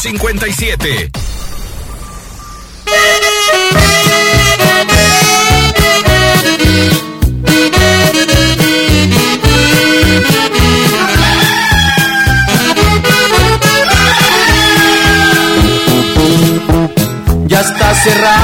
57. Ya está cerrado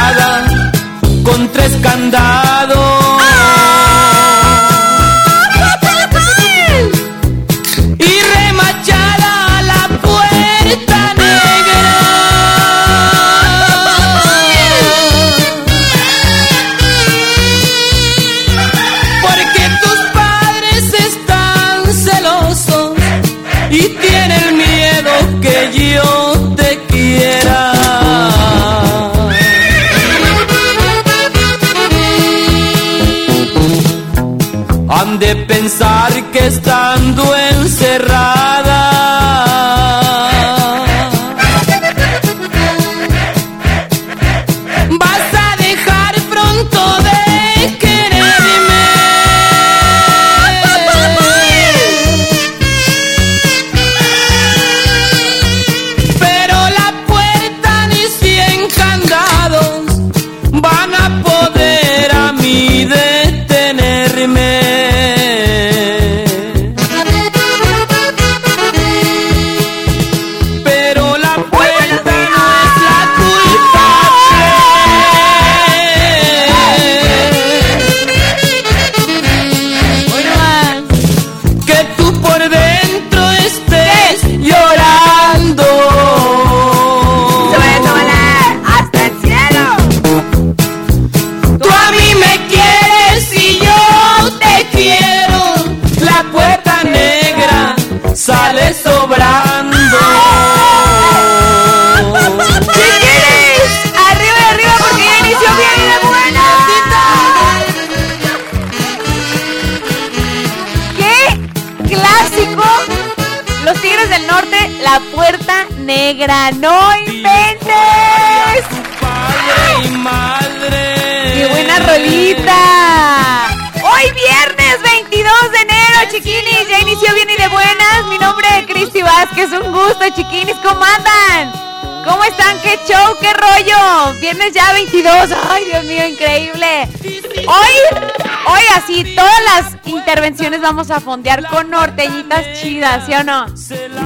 así, todas las intervenciones vamos a fondear con norteñitas chidas, ¿sí o no?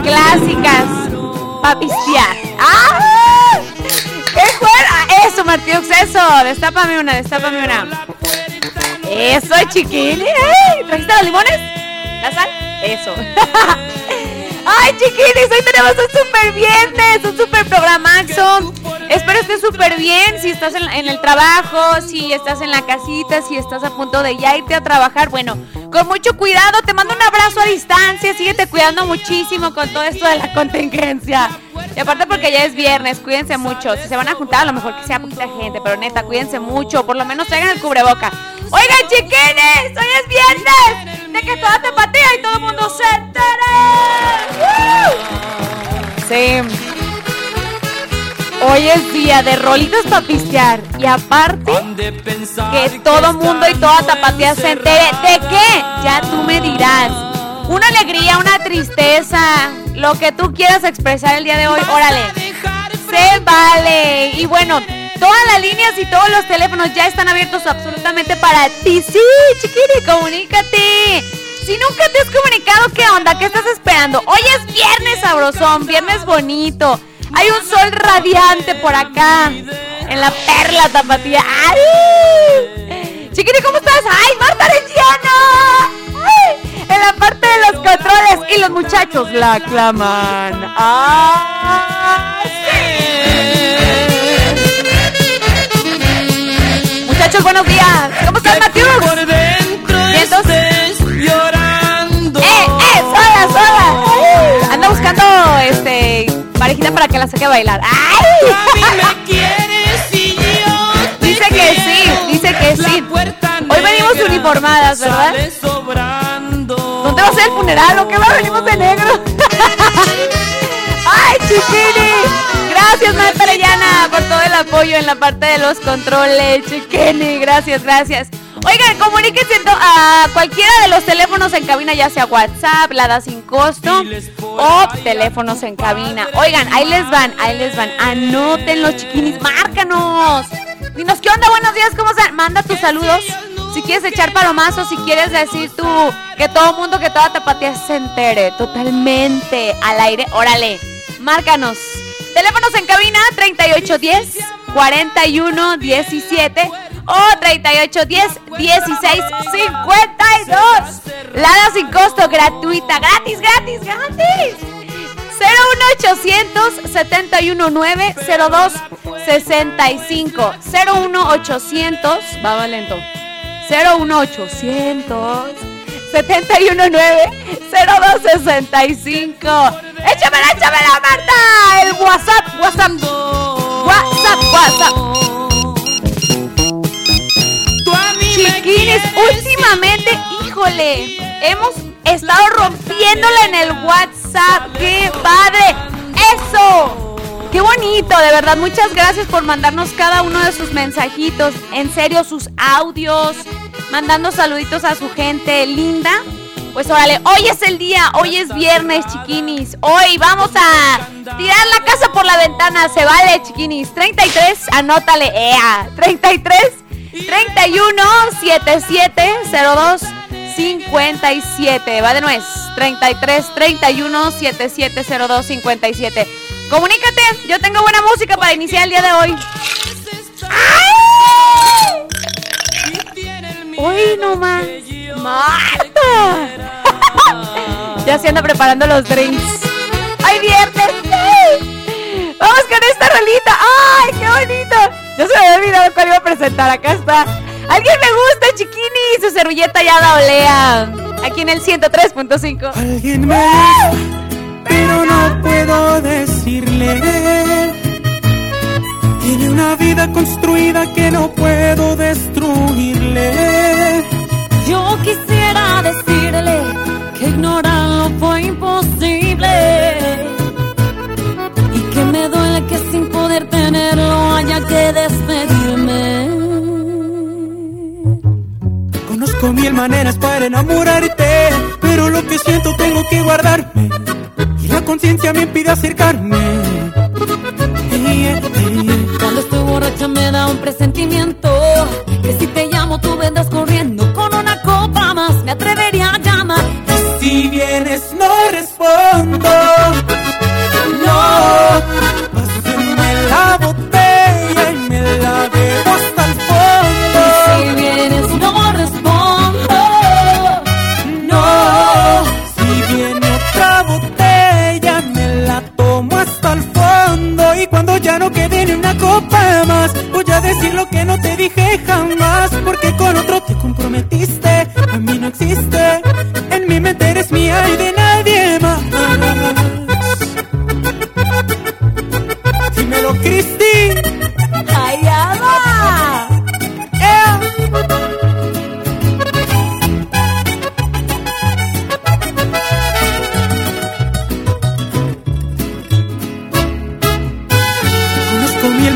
Clásicas para pistear. ¡Ah! ¡Qué fuera! Eso, Martínez, eso. Destápame una, destápame una. Eso, chiquini. ¿Trajiste los limones? ¿La sal? Eso. Ay, chiquinis, hoy tenemos un super viernes, un super programazo. Espero estés súper bien. Si estás en, el trabajo, si estás en la casita, si estás a punto de ya irte a trabajar, bueno, con mucho cuidado. Te mando un abrazo a distancia. Síguete cuidando muchísimo con todo esto de la contingencia. Y aparte porque ya es viernes, cuídense mucho. Si se van a juntar, a lo mejor que sea poquita gente, pero neta, cuídense mucho. Por lo menos traigan el cubreboca. Oigan, chiquines, hoy es viernes. De que toda te día de rolitas para pistear. Y aparte, que todo mundo y toda tapatía se entere. ¿De qué? Ya tú me dirás. Una alegría, una tristeza, lo que tú quieras expresar el día de hoy, órale. Se vale. Y bueno, todas las líneas y todos los teléfonos ya están abiertos absolutamente para ti. Sí, chiquiri, comunícate. Si nunca te has comunicado, ¿qué onda? ¿Qué estás esperando? Hoy es viernes sabrosón, viernes bonito. Hay un sol radiante por acá. En la perla tapatía. ¡Ay! Chiquiri, ¿cómo estás? ¡Ay, Marta Arellano! En la parte de los controles y los muchachos la aclaman. ¡Ay! Parejita para que la saque a bailar. ¡Ay! A mí me quieres y yo Dice que sí, dice que sí. Hoy venimos uniformadas, ¿verdad? ¿Dónde va a ser el funeral o qué va? Venimos de negro. ¡Ay, chiquini! Gracias, Marta Arellana, por todo el apoyo en la parte de los controles. Chiquini, gracias, gracias. Oigan, comuníquense a cualquiera de los teléfonos en cabina, ya sea WhatsApp, la da sin costo o teléfonos en cabina. Oigan, ahí les van, ahí les van. Anoten los chiquinis, márcanos. Dinos, ¿qué onda? Buenos días, ¿cómo están? Manda tus saludos. Si quieres echar palomazo, si quieres decir tú que todo mundo, que toda tapatía se entere totalmente al aire, órale, márcanos. Teléfonos en cabina 3810 4117 o 3810 1652. Lada sin costo, gratuita, gratis, gratis, gratis. 01800 719 0265 01800 va lento 01800 719 0265 Échamela, échamela, Marta El WhatsApp, WhatsApp. WhatsApp, WhatsApp Chiquines, últimamente, híjole. Hemos estado rompiéndola en el WhatsApp. ¡Qué padre! ¡Eso! Qué bonito, de verdad. Muchas gracias por mandarnos cada uno de sus mensajitos. En serio, sus audios. Mandando saluditos a su gente linda. Pues órale, hoy es el día, hoy es viernes, chiquinis. Hoy vamos a tirar la casa por la ventana, se vale, chiquinis. 33, anótale, ea. 33 31 77 02 57. Va de nuez. 33 31 77 02 57. Comunícate, yo tengo buena música para iniciar el día de hoy. ¡Ay! Uy, no más. ¡Marta! ya se anda preparando los drinks. ¡Ay, viernes! ¡Vamos con esta rolita! ¡Ay, qué bonito! Yo se me había olvidado cuál iba a presentar. Acá está. ¡Alguien me gusta, chiquini! Su servilleta ya la olea. Aquí en el 103.5. Alguien me gusta, pero no puedo decirle. Tiene una vida construida que no puedo destruirle. Yo quisiera decirle que ignorarlo fue imposible que sin poder tenerlo haya que despedirme. Conozco mil maneras para enamorarte, pero lo que siento tengo que guardarme y la conciencia me impide acercarme. Cuando estoy borracha me da un presentimiento que si te llamo tú vendrás corriendo con una copa más me atrevería a llamar. Si vienes no respondo. Voy a decir lo que no te dije jamás porque con otro te comprometiste, a mí no existe, en mi mente eres mía y de nadie más.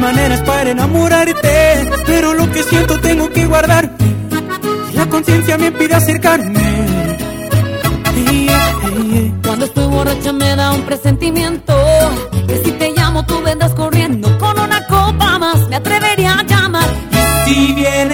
Maneras para enamorarte, pero lo que siento tengo que guardarme. Y La conciencia me impide acercarme. Cuando estoy borracha me da un presentimiento que si te llamo tú vendrás corriendo con una copa más me atrevería a llamar. Si vienes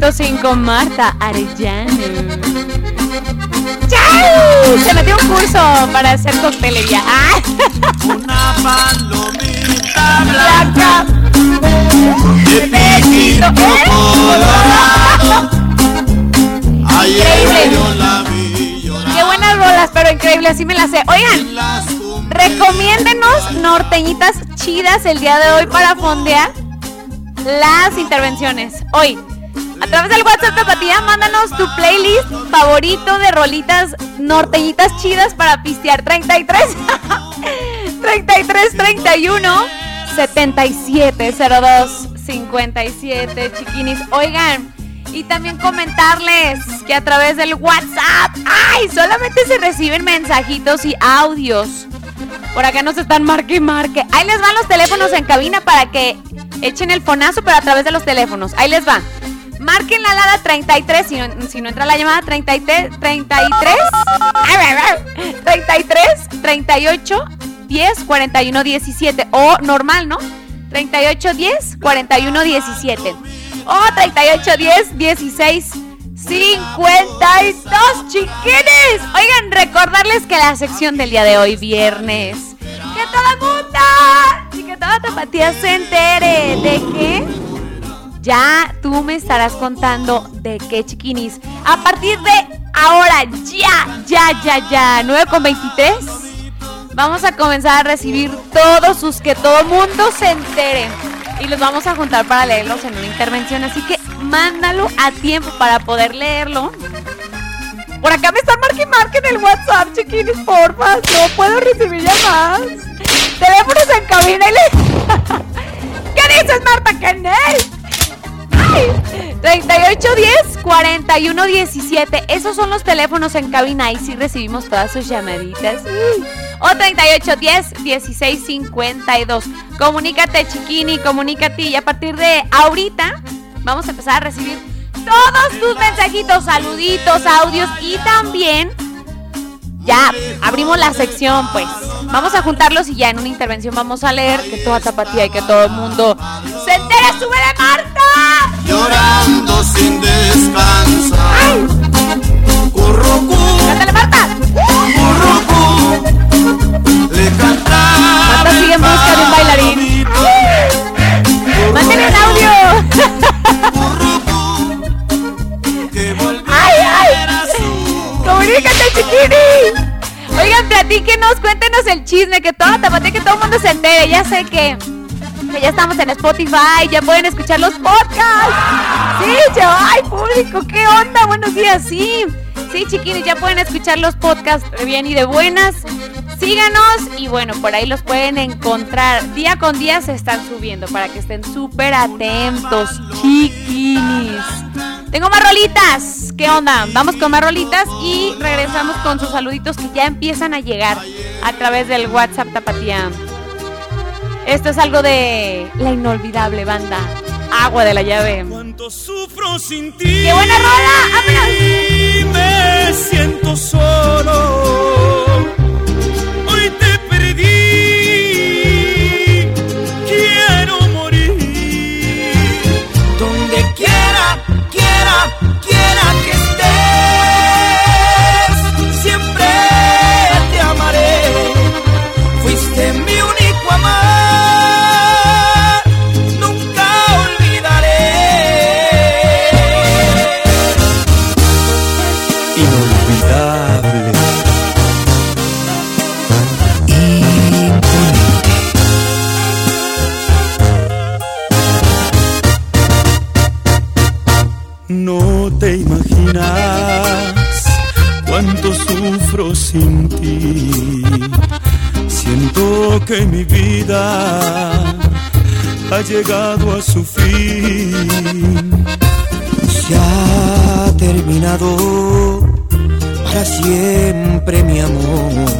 103.5 Marta Arellano. ¡Chao! Se metió un curso para hacer coctelería. ¡Ah! Una palomita Blanca. de piquito colorado. Increíble. Qué buenas rolas, pero increíble, así me las sé. Oigan, recomiéndenos norteñitas chidas el día de hoy para fondear las intervenciones. Hoy, a través del WhatsApp Tapatía, mándanos tu playlist favorito de rolitas norteñitas chidas para pistear 33 33 31 77 02 57 chiquinis. Oigan, y también comentarles que a través del WhatsApp, ay, solamente se reciben mensajitos y audios. Por acá nos están marque y marque. Ahí les van los teléfonos en cabina para que echen el fonazo, pero a través de los teléfonos. Ahí les van. Marquen la alada 33, si no, si no entra la llamada 33, 33, 33, 38, 10, 41, 17. O normal, ¿no? 38, 10, 41, 17. O 38, 10, 16, 52 chiquines. Oigan, recordarles que la sección del día de hoy, viernes, que el mundo y que toda tapatía se entere de que ya tú me estarás contando de qué chiquinis. A partir de ahora, ya, ya, ya, ya, 9 con 23. Vamos a comenzar a recibir todos sus que todo mundo se entere. Y los vamos a juntar para leerlos en una intervención. Así que mándalo a tiempo para poder leerlo. Por acá me están marque marque en el WhatsApp, chiquinis, porfa. No puedo recibir llamadas. Teléfonos en cabina y le... ¿Qué dices, Marta Kenneth? 3810 4117 Esos son los teléfonos en cabina y sí recibimos todas sus llamaditas. O 3810 1652 Comunícate, chiquini, comunícate. Y a partir de ahorita vamos a empezar a recibir todos tus mensajitos, saluditos, audios y también ya abrimos la sección, pues. Vamos a juntarlos y ya en una intervención vamos a leer que toda tapatía y que todo el mundo se entere. ¡Súbele, Marta! Llorando sin descansar. Currucú, ¡Cántale, Marta! currucú, le cantaba. Marta sigue en busca de un bailarín. ¡Mándale un audio! Que ¡Ay, ay! ¡Comunícate, chiquini! Oigan, platíquenos, cuéntenos el chisme, que toda tapatía, que todo el mundo se entere. Ya sé que, ya estamos en Spotify, ya pueden escuchar los podcasts. Sí, ya, ay, público, ¿qué onda? Buenos días, sí. Sí, chiquinis, ya pueden escuchar los podcasts de bien y de buenas. Síganos y bueno, por ahí los pueden encontrar. Día con día se están subiendo para que estén súper atentos, chiquinis. Tengo más rolitas. ¿Qué onda? Vamos con más rolitas y regresamos con sus saluditos que ya empiezan a llegar a través del WhatsApp Tapatía. Esto es algo de la inolvidable banda Agua de la Llave. Cuánto sufro sin ti. ¡Qué buena rola! ¡Vámonos! Y me siento solo. Que mi vida ha llegado a su fin. Se ha terminado para siempre mi amor.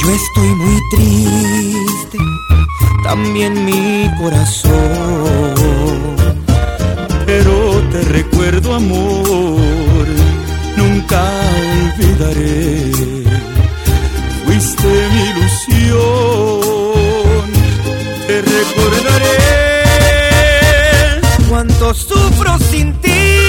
Yo estoy muy triste, también mi corazón. pero te recuerdo amor, nunca olvidaré. Fuiste mi te recordaré. Cuánto sufro sin ti.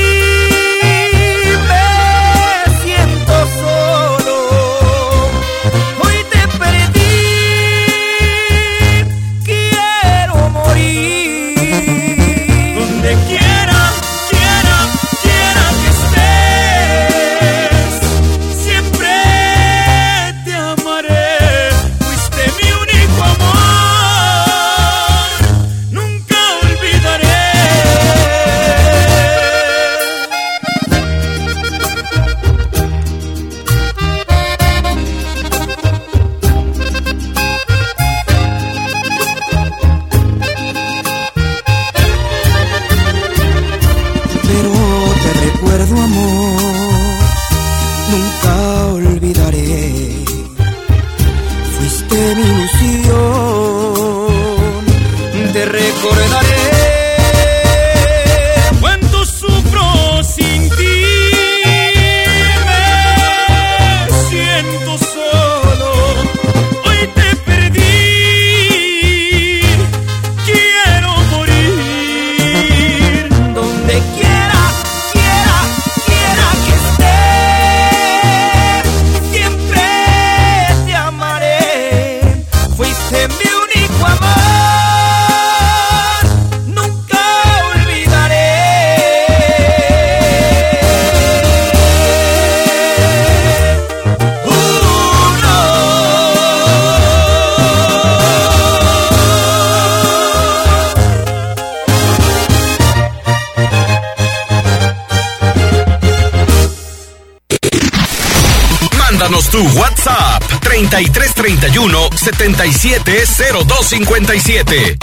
3331 770257.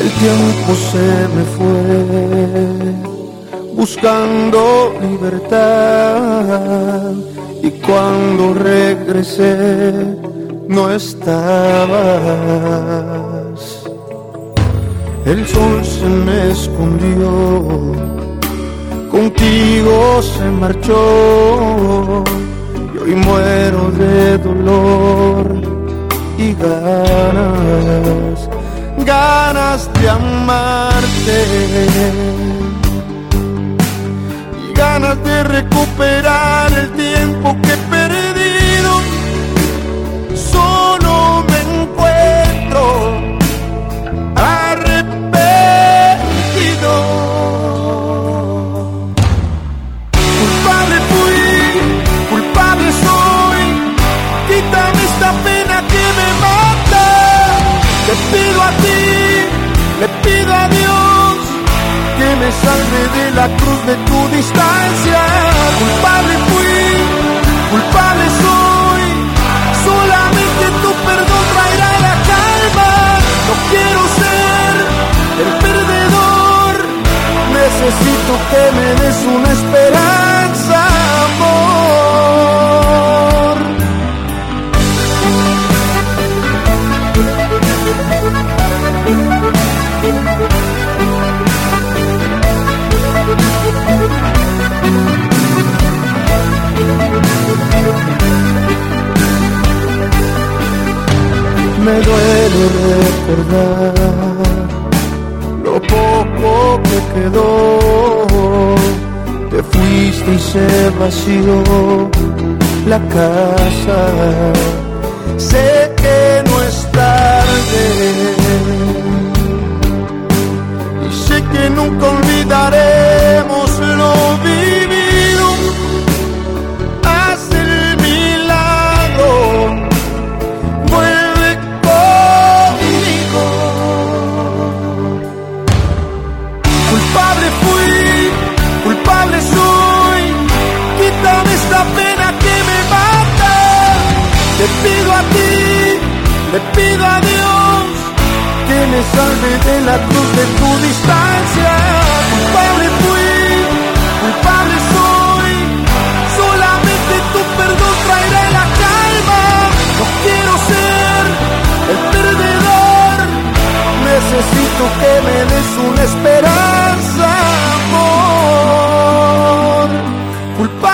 El tiempo se me fue buscando libertad. Y cuando regresé no estabas. El sol se me escondió, contigo se marchó. Y hoy muero de dolor y ganas, ganas de amarte ganas de recuperar el tiempo que he salve de la cruz de tu distancia. Culpable fui, culpable soy. Solamente tu perdón traerá la calma. No quiero ser el perdedor. Necesito que me des una esperanza, Me duele recordar lo poco que quedó. Te fuiste y se vació la casa. Sé que no es tarde y sé que nunca olvidaremos que me salve de la cruz de tu distancia. Culpable fui, culpable soy. Solamente tu perdón traerá la calma. No quiero ser el perdedor. Necesito que me des una esperanza, amor. Culpable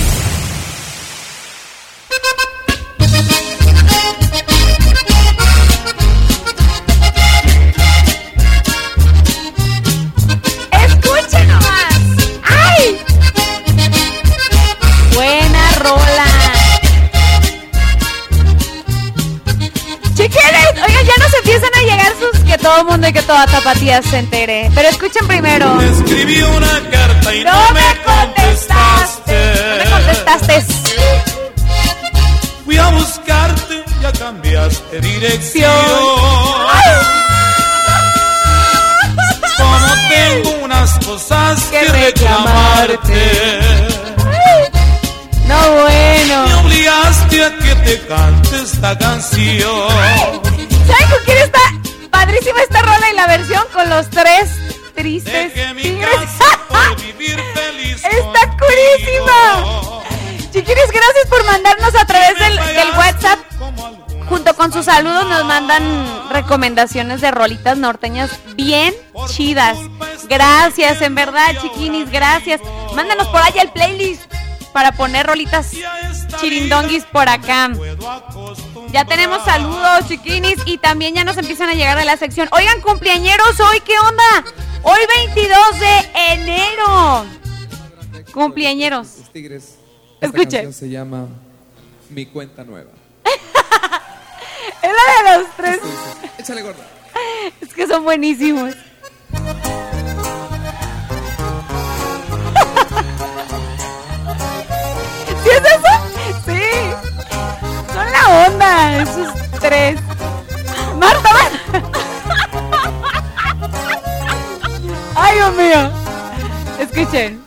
Toda Tapatía se entere. Pero escuchen primero. Escribí una carta y no, me contestaste. No me contestaste. Fui a buscarte, ya cambiaste dirección. Como tengo unas cosas que, reclamarte. No, bueno. Me obligaste a que te cante esta canción. ¿Saben con quién está padrísima esta rola y la versión con los tres tristes tigres? está curísima. Chiquiris, gracias por mandarnos a través del, del WhatsApp. Junto con sus saludos nos mandan recomendaciones de rolitas norteñas bien chidas. Gracias, en verdad, chiquinis, gracias. Mándanos por allá el playlist para poner rolitas chirindonguis por acá. Ya tenemos saludos, chiquinis, y también ya nos empiezan a llegar de la sección. Oigan, cumpleañeros, hoy, ¿qué onda? Hoy 22 de enero. Cumpleañeros. Tigres. Escuche. se llama Mi Cuenta Nueva. es la de los tres. Échale gorda. Es que son buenísimos. esos tres. Marta, Marta. Ay, Dios mío. Escuchen.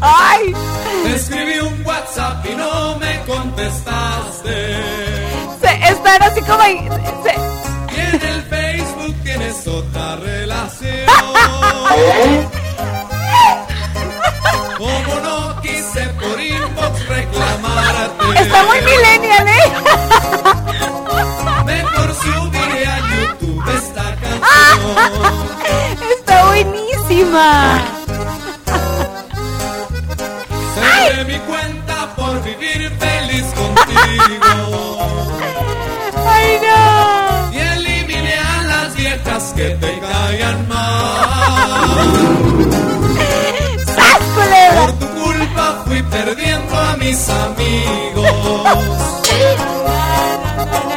¡Ay! Te escribí un WhatsApp y no me contestaste. Se, están así como ahí. Se... Y en el Facebook tienes otra relación. Como no reclamarte. Está muy millennial, ¿eh? Mejor subiré a YouTube esta canción. Está buenísima. Cerré mi cuenta por vivir feliz contigo. Ay, no. Y eliminé a las viejas que te caían mal. Fui perdiendo a mis amigos.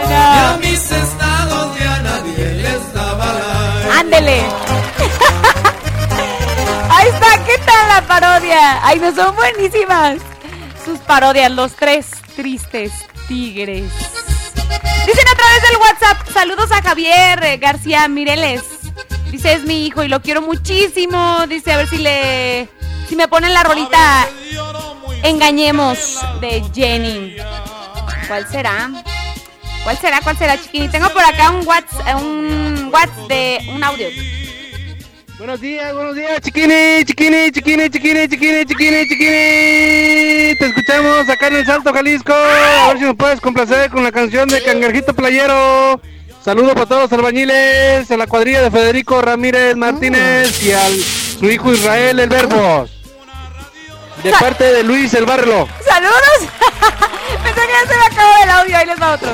Y a mis estados ya nadie les daba like. Ándele. Ahí está, ¿qué tal la parodia? Ay, no son buenísimas. Sus parodias, los tres tristes tigres. Dicen a través del WhatsApp, saludos a Javier eh, García Mireles. Dice, es mi hijo y lo quiero muchísimo. Dice, a ver si le... Si me ponen la rolita Engañemos de Jenny. ¿Cuál será? ¿Cuál será? ¿Cuál será, chiquini? Tengo por acá un WhatsApp, un WhatsApp de un audio. Buenos días, buenos días, chiquini, chiquini, chiquini, chiquini, chiquini, chiquini, chiquini. Te escuchamos acá en el Salto Jalisco. A ver si nos puedes complacer con la canción de Cangrejito Playero. Saludos para todos los albañiles, a la cuadrilla de Federico Ramírez Martínez y a su hijo Israel El Verbos. De parte de Luis El Barrelo. ¡Saludos! Pensé que ya se me acabó el audio, ahí les va otro.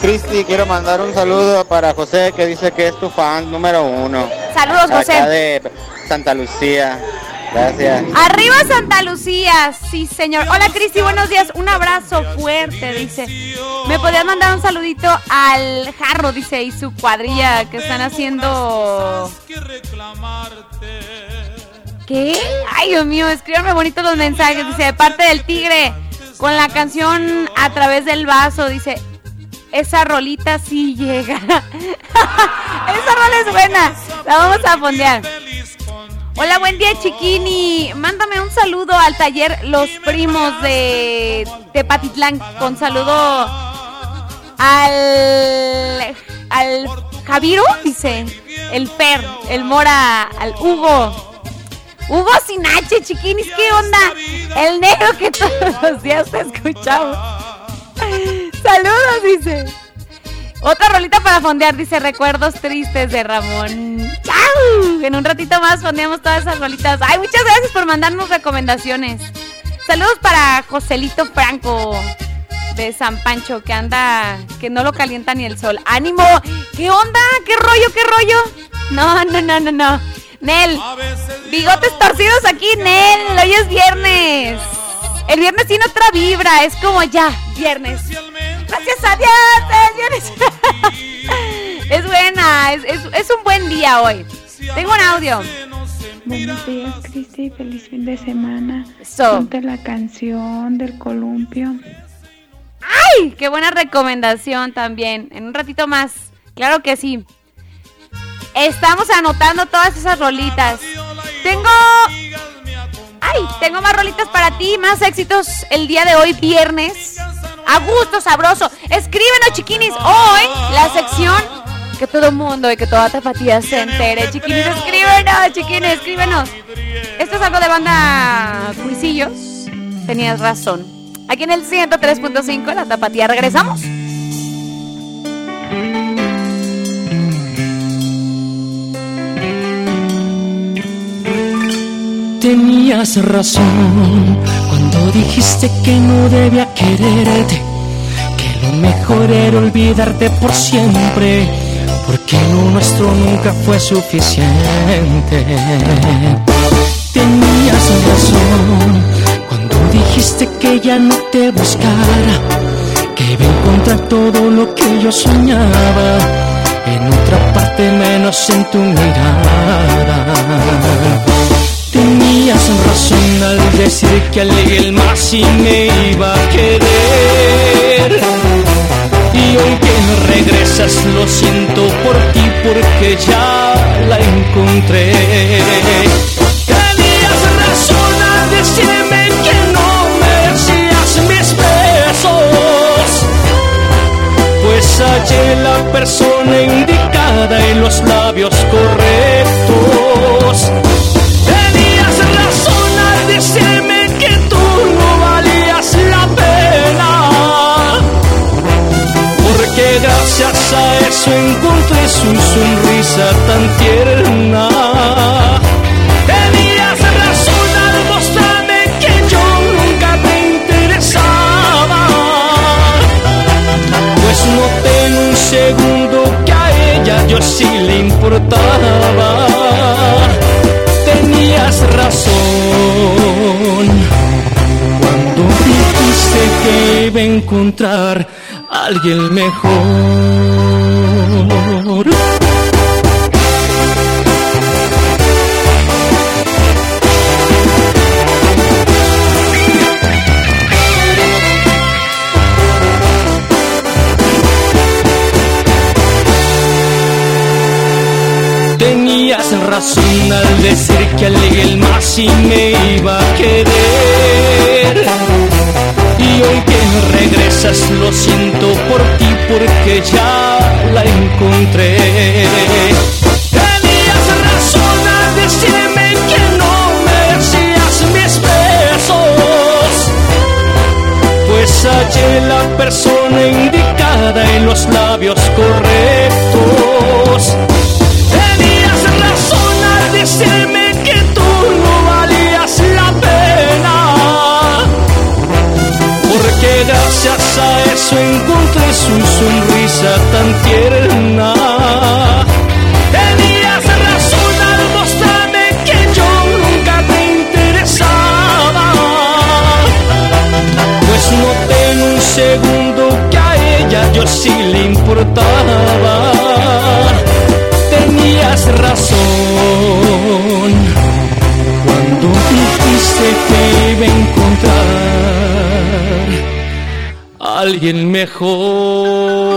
Cristi, quiero mandar un saludo para José que dice que es tu fan número uno. Saludos, José. Acá de Santa Lucía. Gracias. Arriba Santa Lucía, sí señor. Hola Cristi, buenos días. Un abrazo fuerte, dice. Me podías mandar un saludito al Jarro, dice, y su cuadrilla que están haciendo... ¿Qué? Ay, Dios mío, escríbanme bonitos los mensajes. Dice, de parte del tigre, con la canción A través del vaso, dice, esa rolita sí llega. esa rola es buena. La vamos a fondear. Hola, buen día, chiquini. Mándame un saludo al taller Los Primos de Tepatitlán. Con saludo al. al Javiru, dice. El Per, el Mora, al Hugo. Hugo sin H, chiquinis, ¿qué onda? El negro que todos los días te escuchamos. Saludos, dice. Otra rolita para fondear, dice Recuerdos Tristes de Ramón. ¡Chao! En un ratito más fondeamos todas esas rolitas. Ay, muchas gracias por mandarnos recomendaciones. Saludos para Joselito Franco de San Pancho, que anda, que no lo calienta ni el sol. ¡Ánimo! ¿Qué onda? ¿Qué rollo? ¿Qué rollo? No, no, no, no, no. Nel, bigotes torcidos aquí, Nel. Hoy es viernes. El viernes tiene otra vibra, es como ya, viernes. Gracias a Dios, Es buena, es, es, un buen día hoy. Tengo un audio. Buenos días, Cristi. Feliz fin de semana. Ponte la canción del columpio. ¡Ay! ¡Qué buena recomendación también! En un ratito más. Claro que sí. Estamos anotando todas esas rolitas. Tengo. Tengo más rolitas para ti, más éxitos el día de hoy, viernes. A gusto, sabroso. Escríbenos, chiquinis. Hoy, la sección que todo mundo y que toda tapatía se entere. Chiquinis, escríbenos, chiquinis, escríbenos. Esto es algo de banda Cuisillos. Tenías razón. Aquí en el 103.5, la tapatía, regresamos. Tenías razón cuando dijiste que no debía quererte, que lo mejor era olvidarte por siempre, porque lo nuestro nunca fue suficiente. Tenías razón cuando dijiste que ya no te buscara, que iba a encontrar todo lo que yo soñaba en otra parte menos en tu mirada. Tenías razón al decir que alguien más y me iba a querer. Y hoy que no regresas lo siento por ti porque ya la encontré. Tenías razón al decirme que no merecías mis besos. Pues hallé la persona indicada y los labios correctos eso encontré su sonrisa tan tierna. Tenías razón al mostrarme que yo nunca te interesaba. Pues noté en un segundo que a ella yo sí le importaba tenías razón cuando dijiste que iba a encontrar alguien mejor. Razón al decir que alguien más sí me iba a querer. Y hoy que regresas lo siento por ti porque ya la encontré. Tenías razón al decirme que no merecías mis besos. Pues hallé la persona indicada en los labios correctos decirme que tú su sonrisa tan tierna. Tenías razón al mostrarme que yo nunca te interesaba. Pues noté en un segundo que a ella yo sí le importaba tenías razón cuando dijiste que iba a encontrar alguien mejor.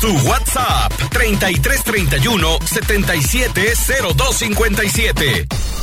tu WhatsApp 3331 770257.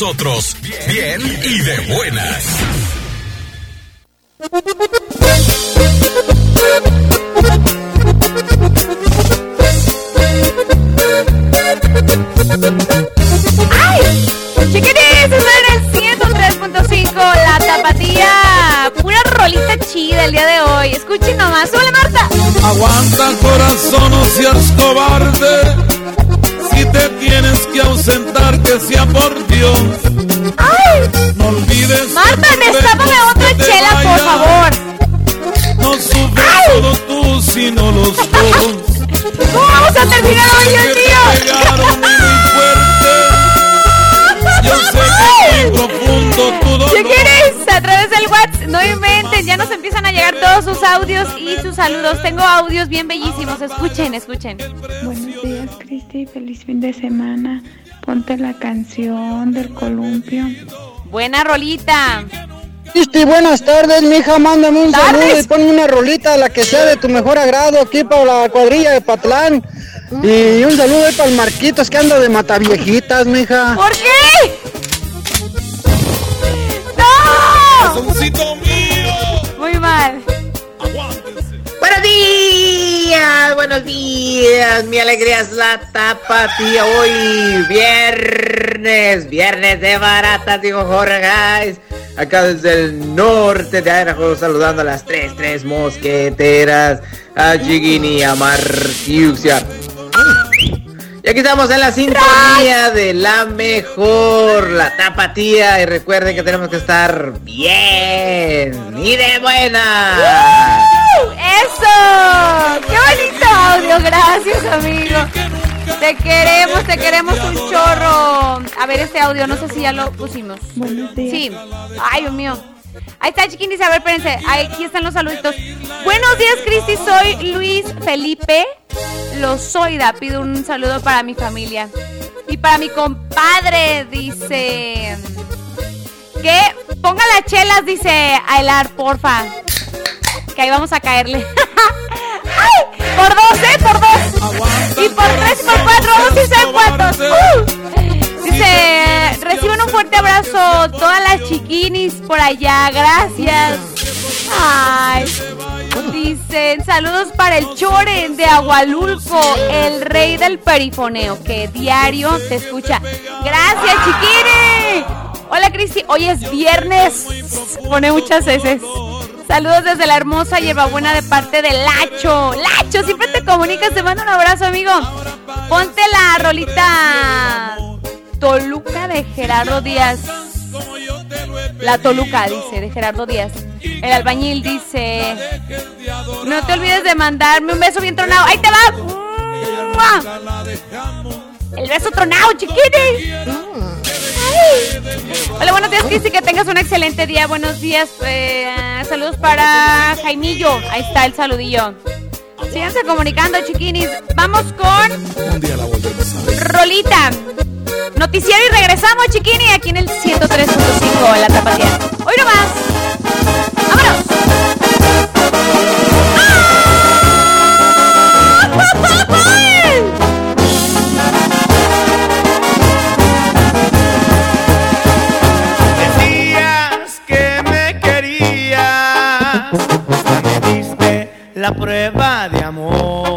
Nosotros, bien y de buenas. ¡Ay! Chiquitis, están en el 103.5, la tapatía. Pura rolita chida el día de hoy. Escuchen nomás. ¡Hola, Marta! Aguanta corazón, no seas cobarde. Si te tienes que ausentar, que sea por Dios. ¡Ay! No olvides. Marta, destápame otra chela, por favor. No sufres solo tú, sino los dos. ¿Cómo vamos a terminar hoy, Dios Que empiezan a llegar todos sus audios y sus saludos. Tengo audios bien bellísimos, escuchen, escuchen. Buenos días, Cristi. Feliz fin de semana. Ponte la canción del columpio. Buena rolita. Cristi, buenas tardes, mija, mándame un Tardes. saludo y ponme una rolita, la que sea de tu mejor agrado, aquí para la cuadrilla de Patlán. Y un saludo ahí para el Marquitos que anda de mataviejitas, mija. ¿Por qué? Buenos días, buenos días, mi alegría es la tapatía hoy, viernes, viernes de baratas, digo Jorge Guys, acá desde el norte de Idaho, saludando a las tres, tres mosqueteras, a Chiquini, a. Y aquí estamos en la sintonía de la mejor, la tapatía, y recuerden que tenemos que estar bien y de buena. ¡Uh! ¡Eso! ¡Qué bonito audio! Gracias, amigo. Te queremos, te queremos un chorro. A ver este audio, no sé si ya lo pusimos. Sí. Ay, Dios mío. Ahí está, chiquinis. A ver, espérense. Aquí están los saluditos. Buenos días, Cristi. Soy Luis Felipe Lozoida. Pido un saludo para mi familia. Y para mi compadre, dice. Que ponga las chelas, dice Ailar, porfa. Que ahí vamos a caerle. ¡Ay! Por dos, ¿eh? Por dos. Y por tres y por cuatro. Vamos a cuántos. ¡Uh! Dice, reciban un fuerte abrazo todas las chiquinis por allá, gracias. Ay. Dicen, saludos para el Choren de Agualulco, el rey del perifoneo, que diario te escucha. Gracias, chiquini. Hola, Cristi. Hoy es viernes. Pone muchas veces. Saludos desde la hermosa hierbabuena de parte de Lacho. Lacho, siempre te comunicas. Te mando un abrazo, amigo. Ponte la rolita Toluca de Gerardo Díaz. La Toluca, dice, de Gerardo Díaz. El albañil dice: No te olvides de mandarme un beso bien tronado. ¡Ahí te va! El beso tronado, chiquiti. Hola, buenos días, Cristi. Que tengas un excelente día. Buenos días. Eh, saludos para Jaimillo. Ahí está el saludillo. Síganse comunicando, chiquinis. Vamos con. Rolita. Noticiero y regresamos, chiquini, aquí en el 103.5, la tapatía. Hoy nomás. ¡Vámonos! la prueba de amor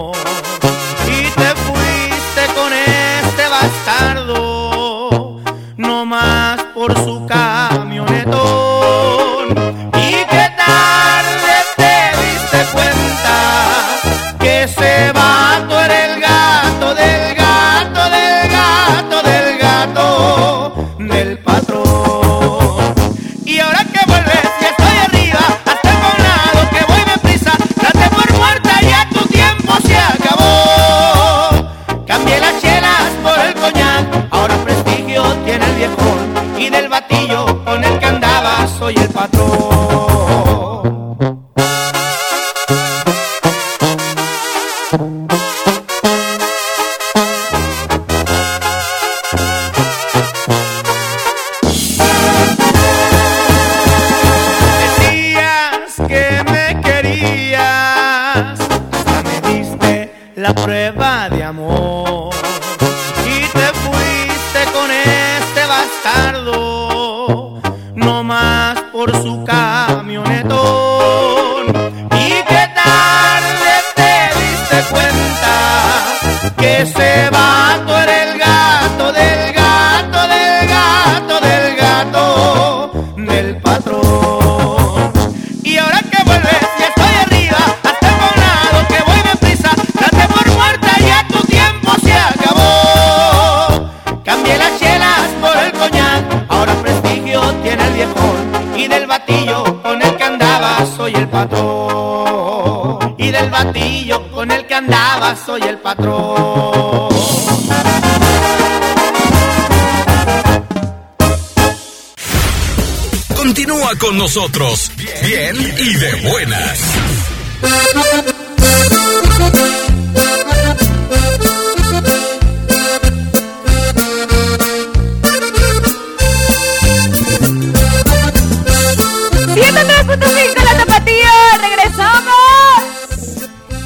por su camionetón del batillo con el que nosotros, bien y de buenas. la tapatía, regresamos.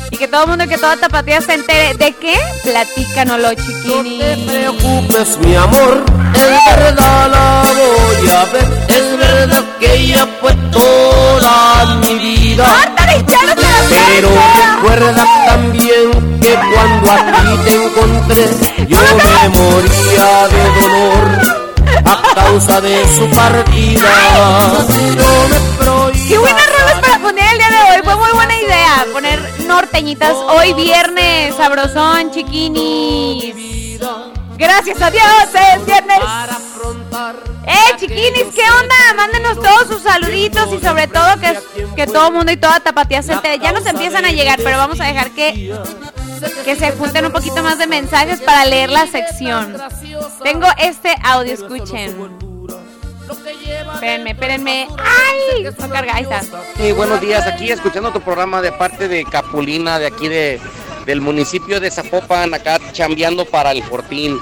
Y que todo el mundo, que toda tapatía se entere. ¿De qué? Platícanoslo, chiquini. No te preocupes, mi amor, es verdad la voy a ver. Es verdad que ella fue toda mi vida. Pero recuerda también que cuando a ti te encontré, yo me moría de dolor a causa de su partida. Qué buenas rolas para poner el día de hoy. Fue muy buena idea poner norteñitas hoy viernes, sabrosón, chiquinis. Gracias a Dios, es viernes. Chiquinis, ¿qué onda? Mándenos todos sus saluditos y sobre todo que, que todo el mundo y toda tapatía se entere. Ya nos empiezan a llegar, pero vamos a dejar que, que se junten un poquito más de mensajes para leer la sección. Tengo este audio, escuchen. Espérenme, espérenme. ¡Ay! No carga, ahí está. Sí, buenos días. Aquí escuchando tu programa de parte de Capulina, de aquí de, del municipio de Zapopan, acá chambeando para el Fortín.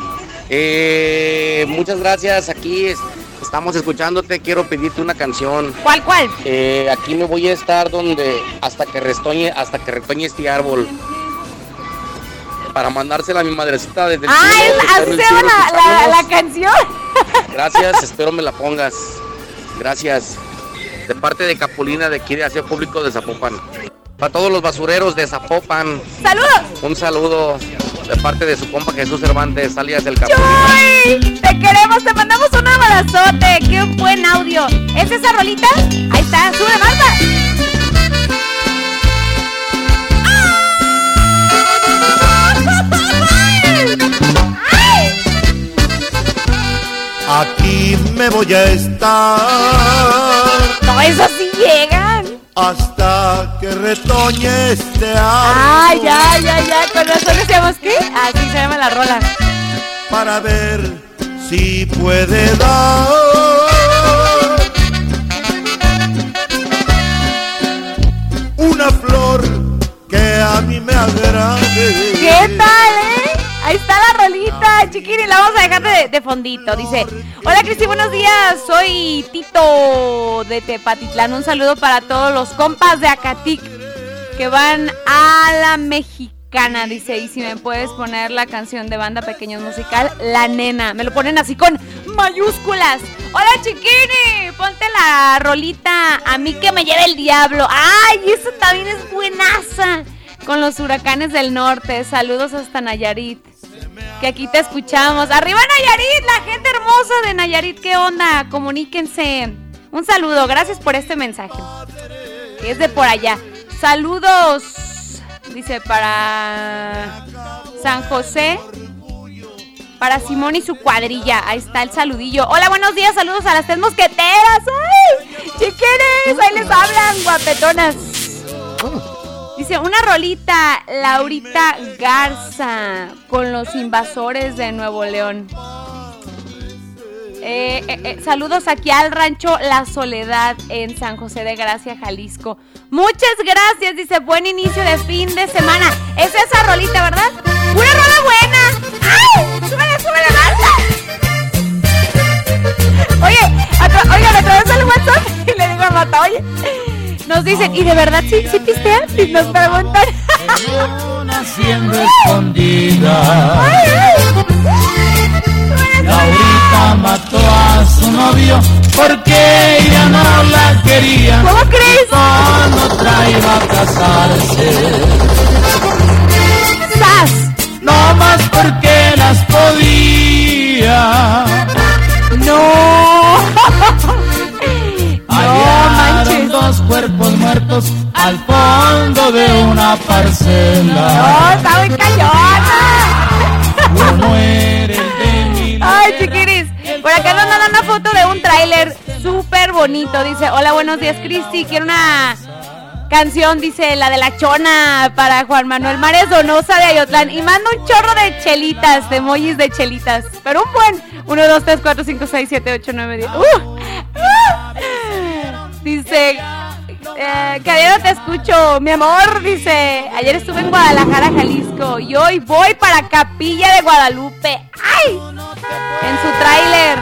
Eh, muchas gracias. Aquí es- estamos escuchándote. Quiero pedirte una canción. ¿Cuál, cuál? Eh, aquí me voy a estar donde hasta que restoñe, hasta que retoñe este árbol. para mandársela a mi madrecita desde el Ah, cielo, es- que está en así el se cielo, llama la, la- canción. Gracias, espero me la pongas. Gracias. De parte de Capulina de aquí de Aseo Público de Zapopan. Para todos los basureros de Zapopan. ¡Saludos! Un saludo de parte de su compa Jesús Cervantes, alias del Capulina. ¡Chuy! Te queremos, te mandamos un abrazote. Qué buen audio. ¿Es esa rolita? Ahí está, sube Marta. Aquí me voy a estar. No, eso sí llegan. Hasta que retoñe este árbol. Ay, ya, ya, ya. Con razón decíamos que así se llama la rola. Para ver si puede dar. Una flor que a mí me agrade. ¿Qué tal, eh? Ahí está la rolita, chiquini, la vamos a dejar de, de fondito. Dice, hola Cristi, buenos días, soy Tito de Tepatitlán. Un saludo para todos los compas de Acatic que van a la mexicana. Dice, y si me puedes poner la canción de banda pequeños musical, La Nena. Me lo ponen así con mayúsculas. Hola chiquini, ponte la rolita, a mí que me lleve el diablo. Ay, eso también es buenaza con los huracanes del norte. Saludos hasta Nayarit. Que aquí te escuchamos. ¡Arriba Nayarit! La gente hermosa de Nayarit. ¿Qué onda? Comuníquense. Un saludo. Gracias por este mensaje. Es de por allá. Saludos. Dice para San José. Para Simón y su cuadrilla. Ahí está el saludillo. Hola, buenos días. Saludos a las tres mosqueteras. ¡Ay! Chiquines, ahí les hablan, guapetonas. Dice, una rolita, Laurita Garza, con los invasores de Nuevo León. Eh, eh, eh, saludos aquí al rancho La Soledad en San José de Gracia, Jalisco. Muchas gracias, dice, buen inicio de fin de semana. Es esa rolita, ¿verdad? ¡Una rola buena! ¡Ay! ¡Súbele, súbele, Marta! Oye, oigan, a través del WhatsApp y le digo a Marta, oye, nos dicen, ¿y de verdad sí, sí pistean? Y nos preguntan. Haciendo escondida. Laurita mató a su novio porque ella no la quería. ¿Cómo crees? Con otra iba a casarse. ¡Sas! No más porque las podía. No. Hallaron dos cuerpos muertos al fondo de una parcela. No, está muy callona. Uno era el de mi Ay, chiquiris. Por acá nos mandan una foto de un tráiler súper bonito. Dice, hola, buenos días, Cristi. Quiero una canción, dice, la de la chona para Juan Manuel Mares Donosa de Ayotlán. Y manda un chorro de chelitas, de emojis de chelitas. Pero un buen. 1, 2, 3, 4, 5, 6, 7, 8, 9, 10. ¡Uh! Dice, eh, Cadero, te escucho, mi amor. Dice, ayer estuve en Guadalajara, Jalisco. Y hoy voy para Capilla de Guadalupe. ¡Ay! En su tráiler.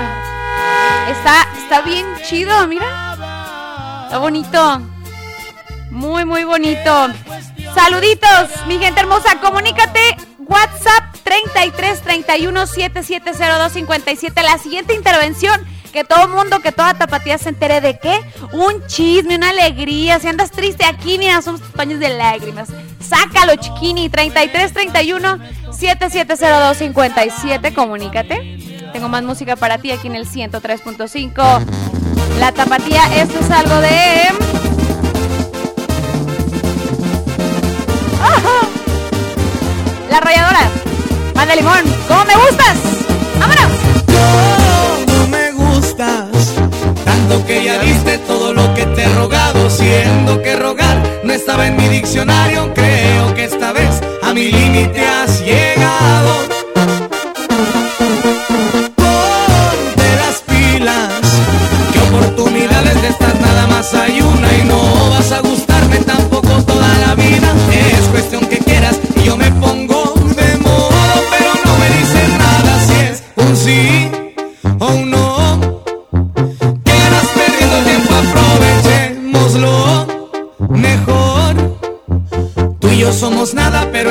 Está, está bien chido, mira. Está bonito. Muy, muy bonito. Saluditos, mi gente hermosa. Comunícate. WhatsApp 33 31 7702 57. La siguiente intervención. Que todo mundo, que toda tapatía se entere de qué. Un chisme, una alegría. Si andas triste aquí, mira, somos tus paños de lágrimas. Sácalo, chiquini. 33 31 7702 57. Comunícate. Tengo más música para ti aquí en el 103.5. La tapatía, esto es algo de. La rayadora. Manda limón. ¿Cómo me gustas? ¡Vámonos! Tanto que ya viste todo lo que te he rogado, siendo que rogar no estaba en mi diccionario, creo que esta vez a mi límite has llegado. Ponte las pilas, oportunidades de nada más hay una y no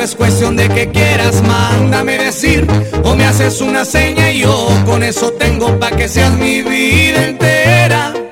es cuestión de que quieras, mándame decir o me haces una seña y yo con eso tengo pa' que seas mi vida entera.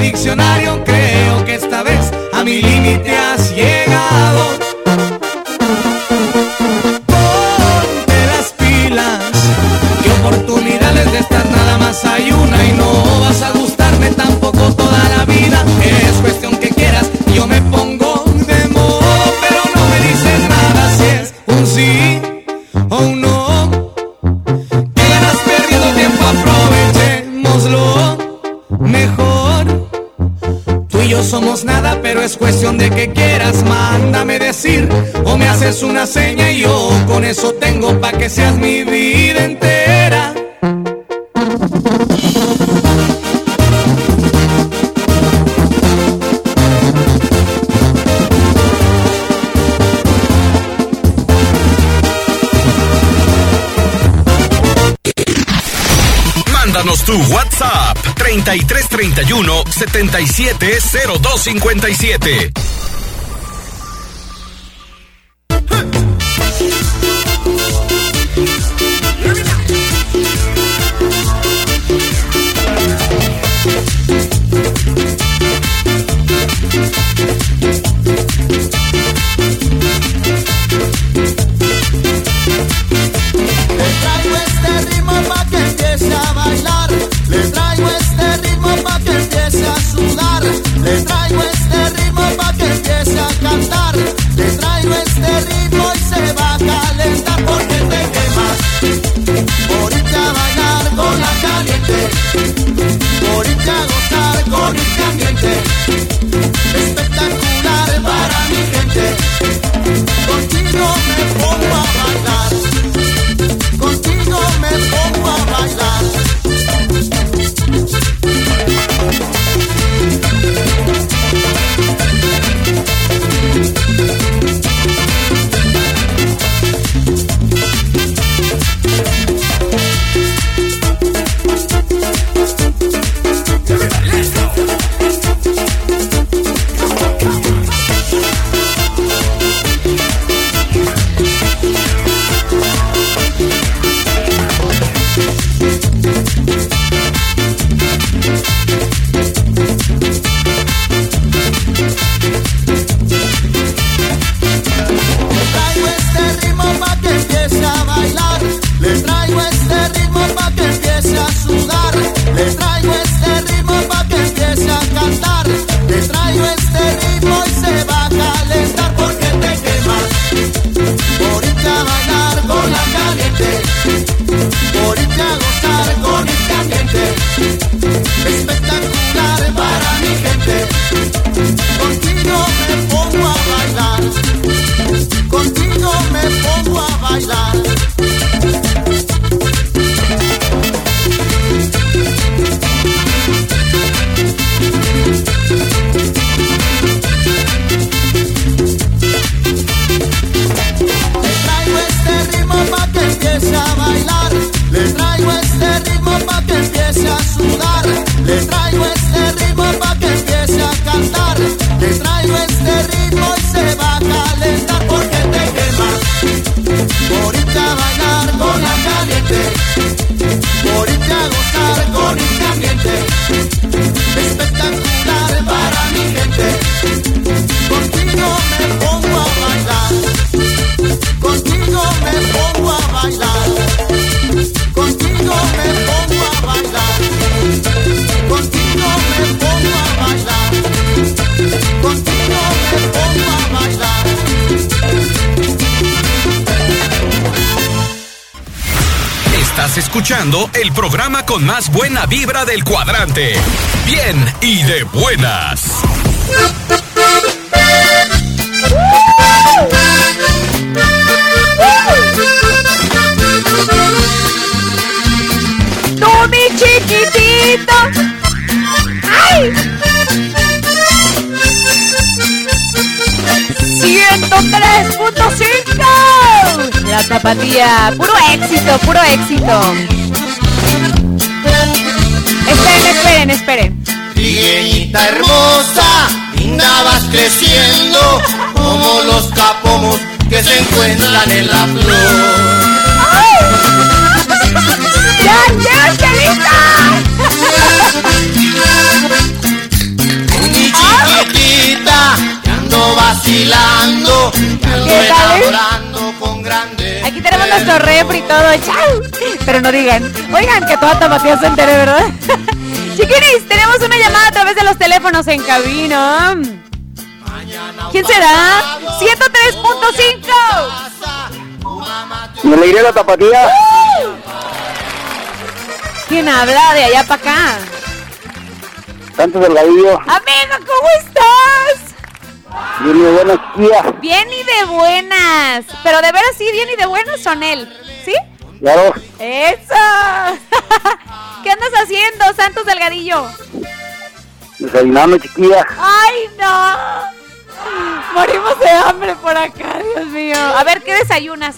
diccionario, creo que esta vez a mi límite has llegado. Es una seña y yo con eso tengo pa' que seas mi vida entera. Mándanos tu WhatsApp 3331 770257. buena vibra del cuadrante. Bien y de buenas. Tú, mi chiquitito. ¡Ay! 103.5 La tapatía, puro éxito, puro éxito. Esperen, esperen. Trigueñita hermosa, linda vas creciendo, como los capomos que se encuentran en la flor. ¡Ya, ya, Mi chiquitita, que ando vacilando, que ando ¿Qué tal, eh? enamorando con grande. Aquí tenemos nuestro refri y todo. ¡Chao! Pero no digan. Oigan, que toda tapatía se entere, ¿verdad? Chiquinis, tenemos una llamada a través de los teléfonos en cabina. ¿Quién será? 103.5. Me alegría la tapatía. ¿Quién habla de allá para acá? Santos Delgadillo. Amigo, ¿cómo estás? Bien, muy buenos días. Bien y de buenas. Pero de veras sí, bien y de buenas son él. Claro. ¡Eso! ¿Qué andas haciendo, Santos Delgadillo? Desayunando, chiquilla. ¡Ay, no! Morimos de hambre por acá, Dios mío. A ver, ¿qué desayunas?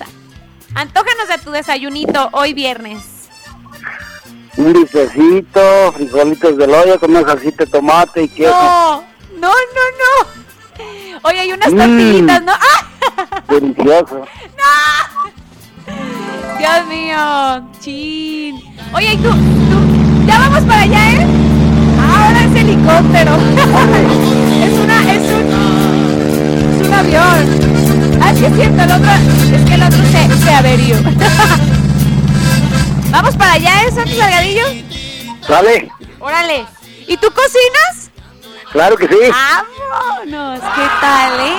Antójanos de tu desayunito hoy viernes. Un bistecito, frijolitos del hoyo con una salsita de tomate y queso. No, no, no, no. Oye, hay unas Mm. tortillitas, ¿no? ¡Ah! Delicioso. Dios mío, chin. Oye, ¿y tú? tú? Ya vamos para allá, ¿eh? Ah, Ahora es helicóptero. es una, es un, es un avión. Ah, sí es cierto, el otro, es que el otro se, se averió. vamos para allá, ¿eh, Santos Salgadillo? ¿Sale? Órale. ¿Y tú cocinas? Claro que sí. Vámonos, ¿qué tal, eh?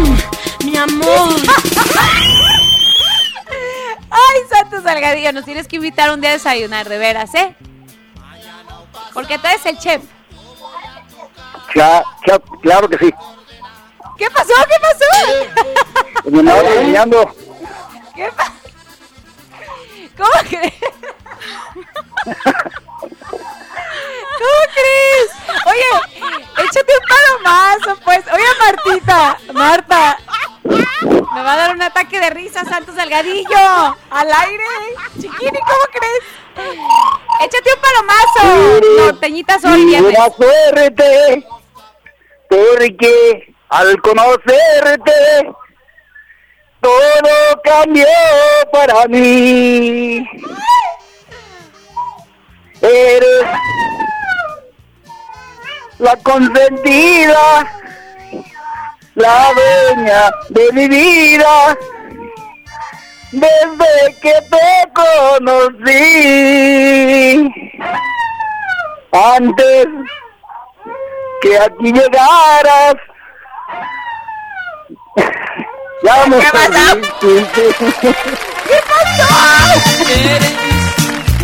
Mm, mi amor. Ay, Santos Salgadillo, nos tienes que invitar un día a desayunar, de veras, ¿eh? Porque tú eres el chef. Cha- cha- claro que sí. ¿Qué pasó? ¿Qué pasó? Me andaba enseñando. ¿Qué pa- ¿Cómo crees? ¿Cómo crees? Oye, échate un palomazo, pues. Oye, Martita, Marta. Me va a dar un ataque de risa, Santos Salgadillo. Al aire. Chiquini, ¿cómo crees? Échate un palomazo. Norteñita Sol, viernes. suerte, porque al conocerte todo cambió para mí. Eres la consentida, la dueña de mi vida. Desde que te conocí, antes que aquí llegaras, ya vamos ¿Qué pasó? ¿Qué pasó? Eres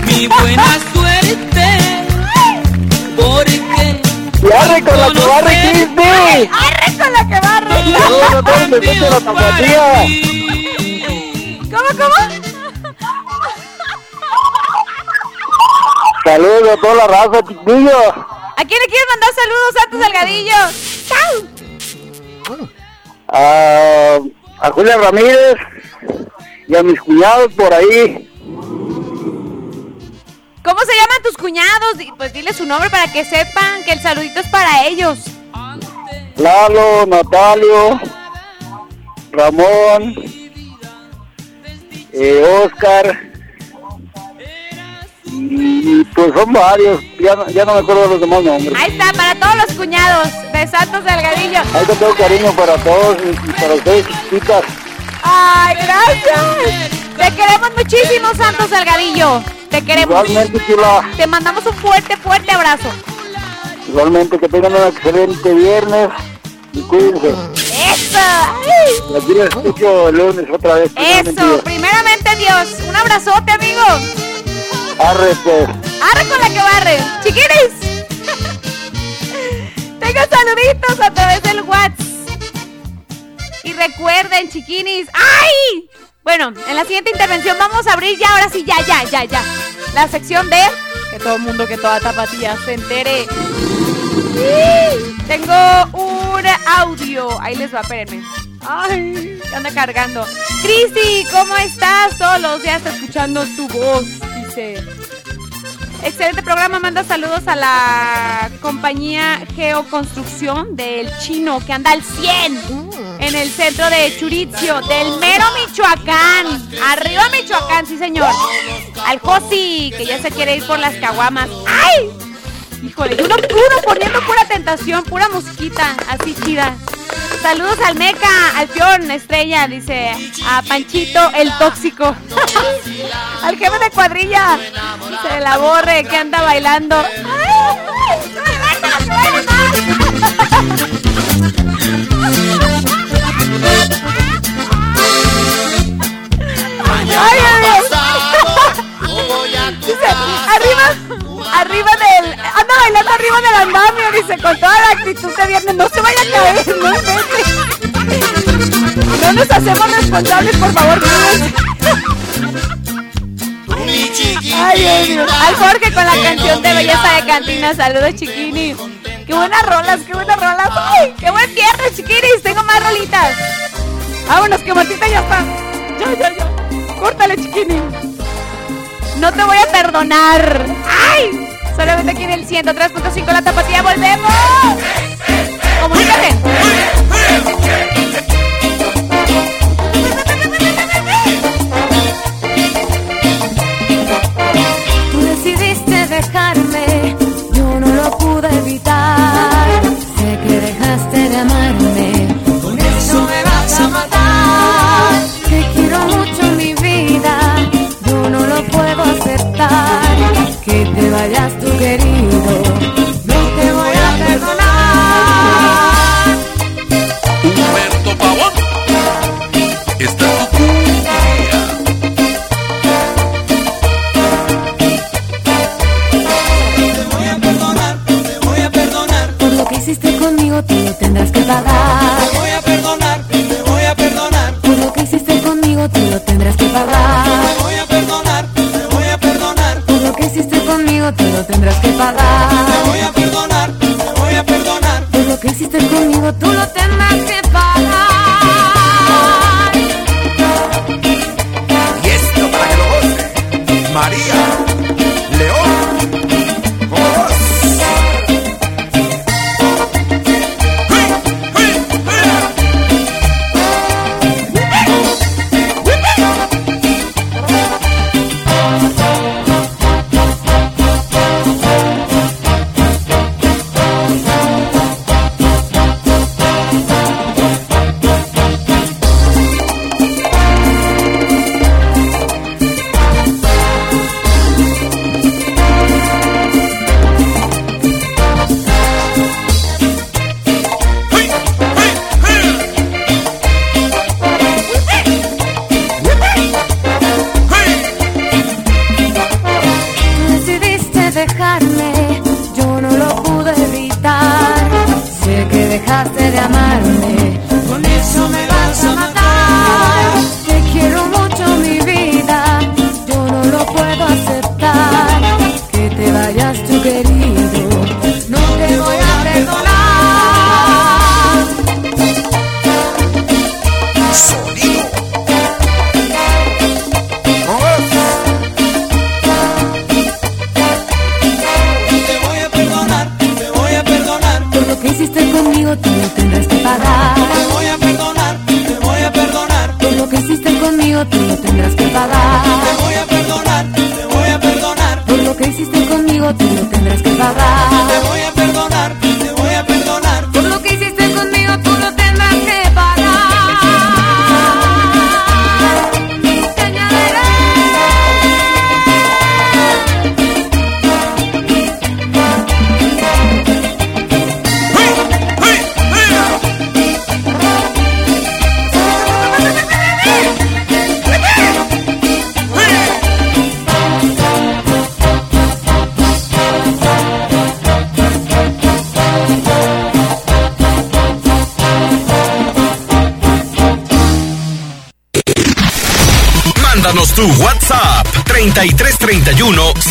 mi buena suerte. Porque ¡Y arre con la que barre La que barre! ¡No, no, no, me escucha la tapatía! ¿Cómo, cómo? Saludos a toda la raza, chiquillo. ¿A quién le quieres mandar saludos, Santos Salgadillo? ¡Chao! A, a Julia Ramírez y a mis cuñados por ahí. ¿Cómo se llaman tus cuñados? Pues dile su nombre para que sepan que el saludito es para ellos. Lalo, Natalio, Ramón, eh, Oscar. Y pues son varios, ya, no- ya no me acuerdo de los demás nombres. Ahí está, para todos los cuñados de Santos Salgadillo. Ahí te tengo cariño para todos y, para ustedes, chiquitas. ¡Ay, gracias! Te queremos muchísimo, Santos Salgadillo. Te queremos. Igualmente. Te mandamos un fuerte, fuerte abrazo. Igualmente, que tengan un excelente viernes y cuídense. ¡Eso! Aquí les escucho el lunes otra vez. Eso, primeramente Dios. Un abrazote, amigo. Arre, pues. Arre con la que barre. Chiquiris. Tengan saluditos a través del WhatsApp. Y recuerden, chiquinis. ¡Ay! Bueno, en la siguiente intervención vamos a abrir ya, ahora sí, ya, ya, ya, ya. La sección de que todo el mundo, que toda tapatía se entere. Tengo un audio. Ahí les va, espérenme. Ay, anda cargando. Cristi, ¿cómo estás? Todos los días escuchando tu voz, dice. Excelente programa, manda saludos a la compañía Geoconstrucción del Chino que anda al 100 en el centro de Churitzio, del mero Michoacán. Arriba Michoacán, sí señor. Al Josi, que ya se quiere ir por las caguamas. ¡Ay! Híjole, uno puro poniendo pura tentación, pura mosquita, así chida. Saludos al Meca, al Pion, Estrella, dice a Panchito el tóxico. al jefe de cuadrilla, dice la borre que anda bailando. Ay, Dice, arriba, arriba del, anda bailando arriba del andamio, dice, con toda la actitud de viernes, no se vaya a caer, no No nos hacemos responsables, por favor, Ay, Dios. Al Jorge con la canción de Belleza de Cantina, saludos chiquini. Qué buenas rolas, qué buenas rolas. Ay, qué buen viernes, chiquinis, tengo más rolitas. Vámonos, que Martita ya está. Ya, ya, ya. Córtale, chiquini. No te voy a perdonar. ¡Ay! Solamente aquí en el 103.5 La Tapatía. ¡Volvemos! ¡Comunícate! Tú decidiste dejarme, yo no lo pude evitar. Tendrás que pagar.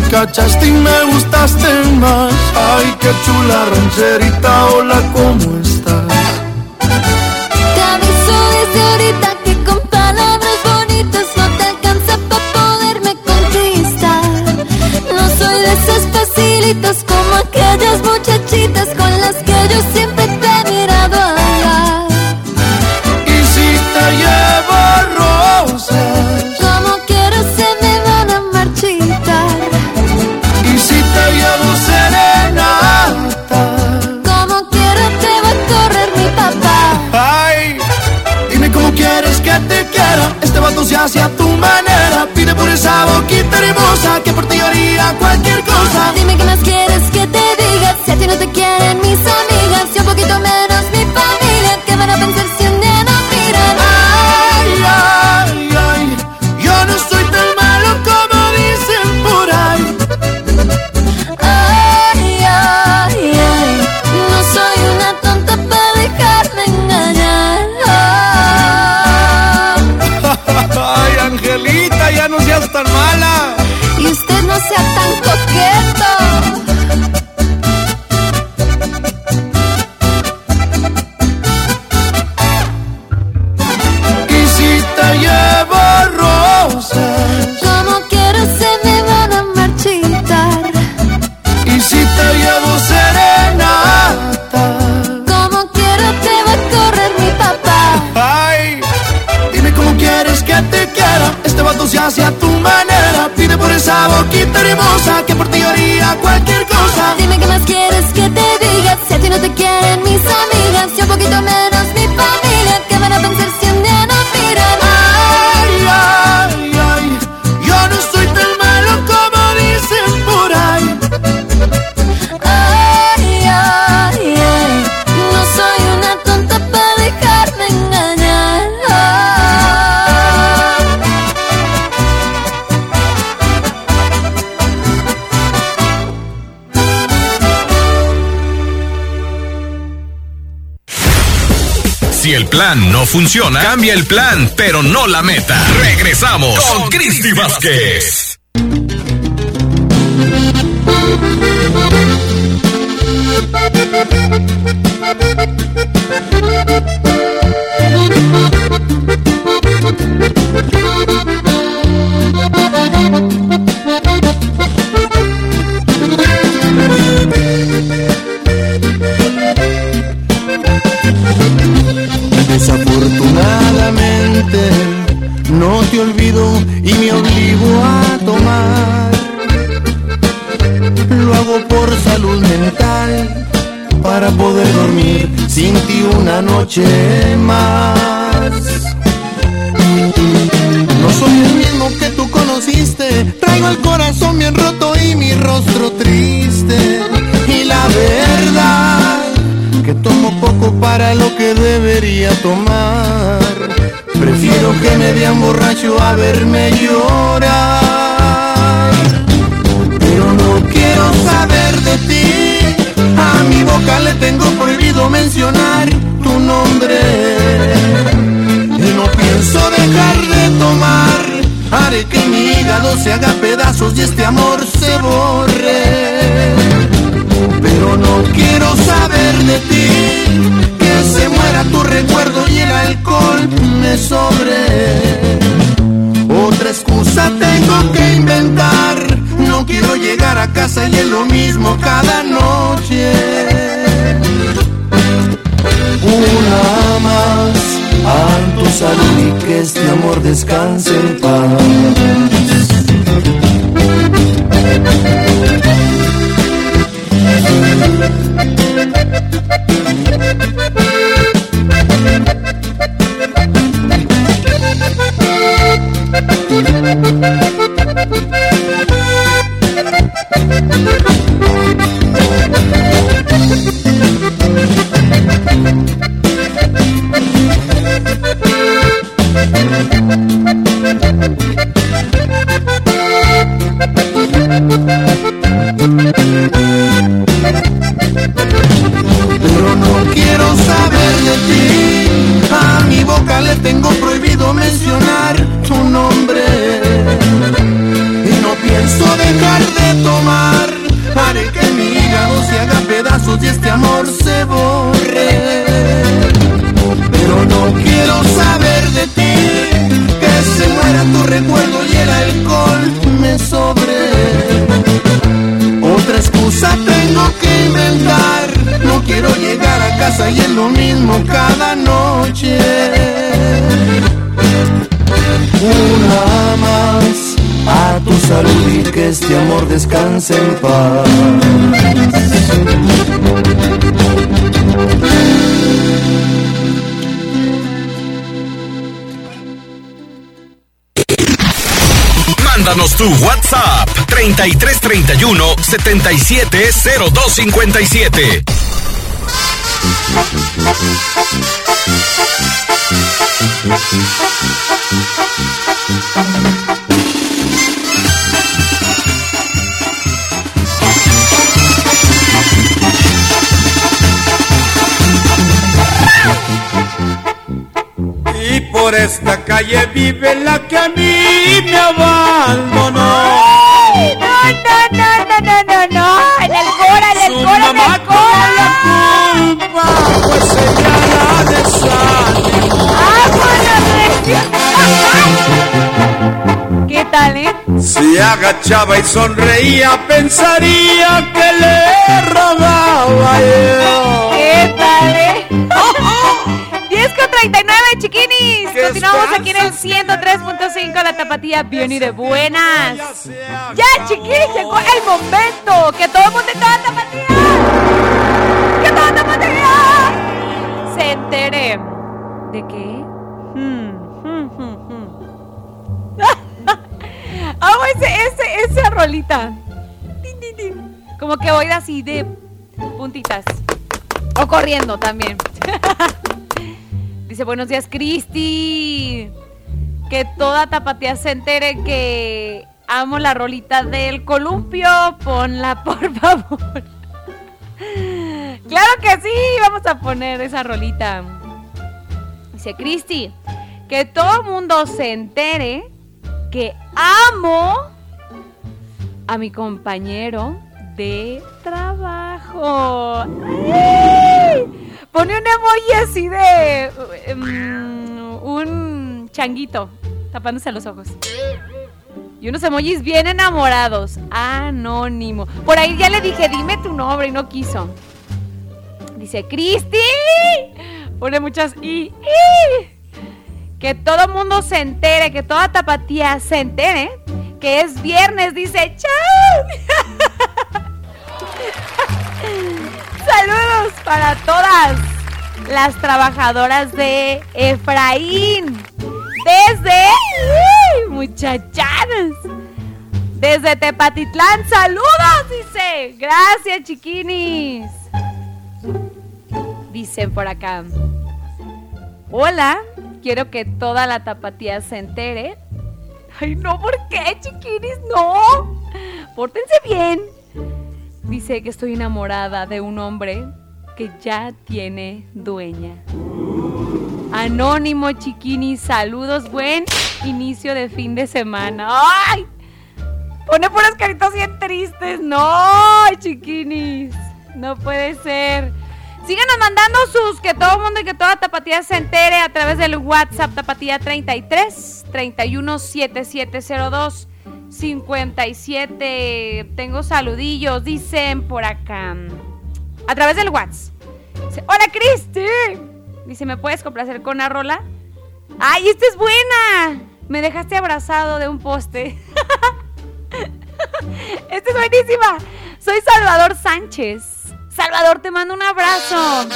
me cachaste y me gustaste más. Ay, qué chula rancherita, hola, ¿cómo estás? no funciona, cambia el plan, pero no la meta. Regresamos con Cristi Vázquez. 3331 770257. Y por esta calle vive la que a mí me abandonó. No, no, no. En el cora, en el cora, en el cora. la culpa, pues ella la desanimó. ¿Qué tal, eh? Si agachaba y sonreía, pensaría que le rogaba yo. ¿Qué tal, eh? 10 con 39, chiquinis. Continuamos aquí en el 103.5, la tapatía bien y de buenas. Ya, chiquinis, llegó el momento que todo el mundo en toda tapatía. Que toda tapatía se entere. ¿De qué? Hmm, hmm, hmm, hmm. Amo ese, ese, esa rolita. Como que voy así de puntitas. O corriendo también. Dice, buenos días, Cristi. Que toda tapatía se entere que amo la rolita del columpio. Ponla, por favor. Claro que sí, vamos a poner esa rolita. Dice, Cristi, que todo el mundo se entere que amo a mi compañero de trabajo. ¡Ay! Pone un emoji así de um, un changuito tapándose los ojos. Y unos emojis bien enamorados. Anónimo. Por ahí ya le dije, dime tu nombre y no quiso. Dice, Cristi. Pone muchas y. Que todo mundo se entere, que toda tapatía se entere que es viernes. Dice, chao. Saludos para todas las trabajadoras de Efraín. Desde uy, muchachadas. Desde Tepatitlán, saludos, dice. Gracias, chiquinis. Dicen por acá. Hola, quiero que toda la tapatía se entere. Ay, no, ¿por qué, chiquinis? No. Pórtense bien. Dice que estoy enamorada de un hombre que ya tiene dueña. Anónimo Chiquini, saludos, buen inicio de fin de semana. ¡Ay! Pone puras caritas bien tristes. No, chiquinis. No puede ser. Síganos mandando sus que todo el mundo y que toda tapatía se entere a través del WhatsApp tapatía 33 31 7702 57. Tengo saludillos, dicen por acá. A través del WhatsApp. Hola Cristi. Dice, ¿me puedes complacer con una rola? ¡Ay, esta es buena! Me dejaste abrazado de un poste. esta es buenísima. Soy Salvador Sánchez. Salvador, te mando un abrazo.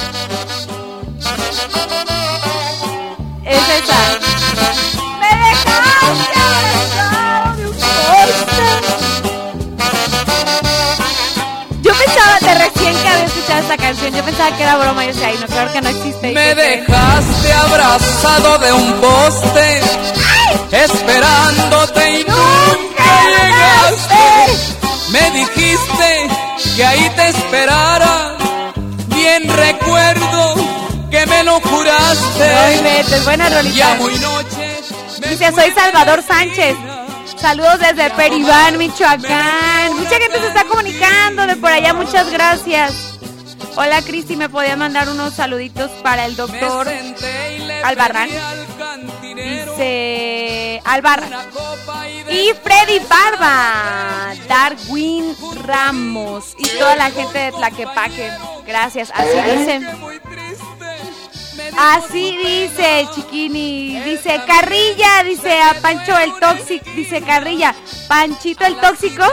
Es esa. Me dejaste pensaba de recién que había escuchado esta canción, yo pensaba que era broma y yo decía, ay no, claro que no existe. Me dejaste abrazado de un poste, esperándote y nunca llegaste. Me dijiste que ahí te esperara, bien recuerdo que me lo juraste. Ay, vete, buena rolita. Ya muy noche. Dice, soy Salvador Sánchez. Saludos desde Peribán, Michoacán. Mucha gente se está comunicando por allá, muchas gracias. Hola Cristi, ¿me podía mandar unos saluditos para el doctor Albarrán? Dice Albarrán. Y Freddy Barba, Darwin Ramos y toda la gente de Tlaquepaque. Gracias, así dice. Así dice, chiquini. Dice Carrilla, dice a Pancho el tóxico. Dice Carrilla, Panchito el tóxico.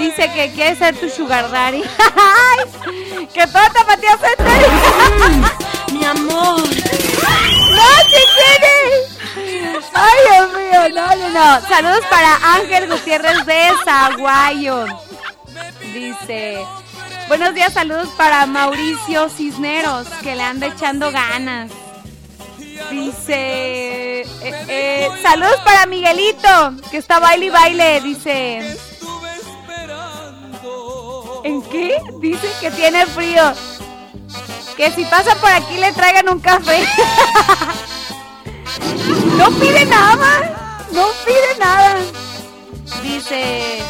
Dice que quiere ser tu sugar daddy. que todo te Mi amor. ¡No, chiquini! Ay, Dios mío, no, no, no. Saludos para Ángel Gutiérrez de Zaguayo. Dice, buenos días, saludos para Mauricio Cisneros, que le anda echando ganas. Dice, eh, eh, saludos para Miguelito, que está baile y baile. Dice, ¿en qué? Dice que tiene frío. Que si pasa por aquí le traigan un café. no pide nada, no pide nada. Dice,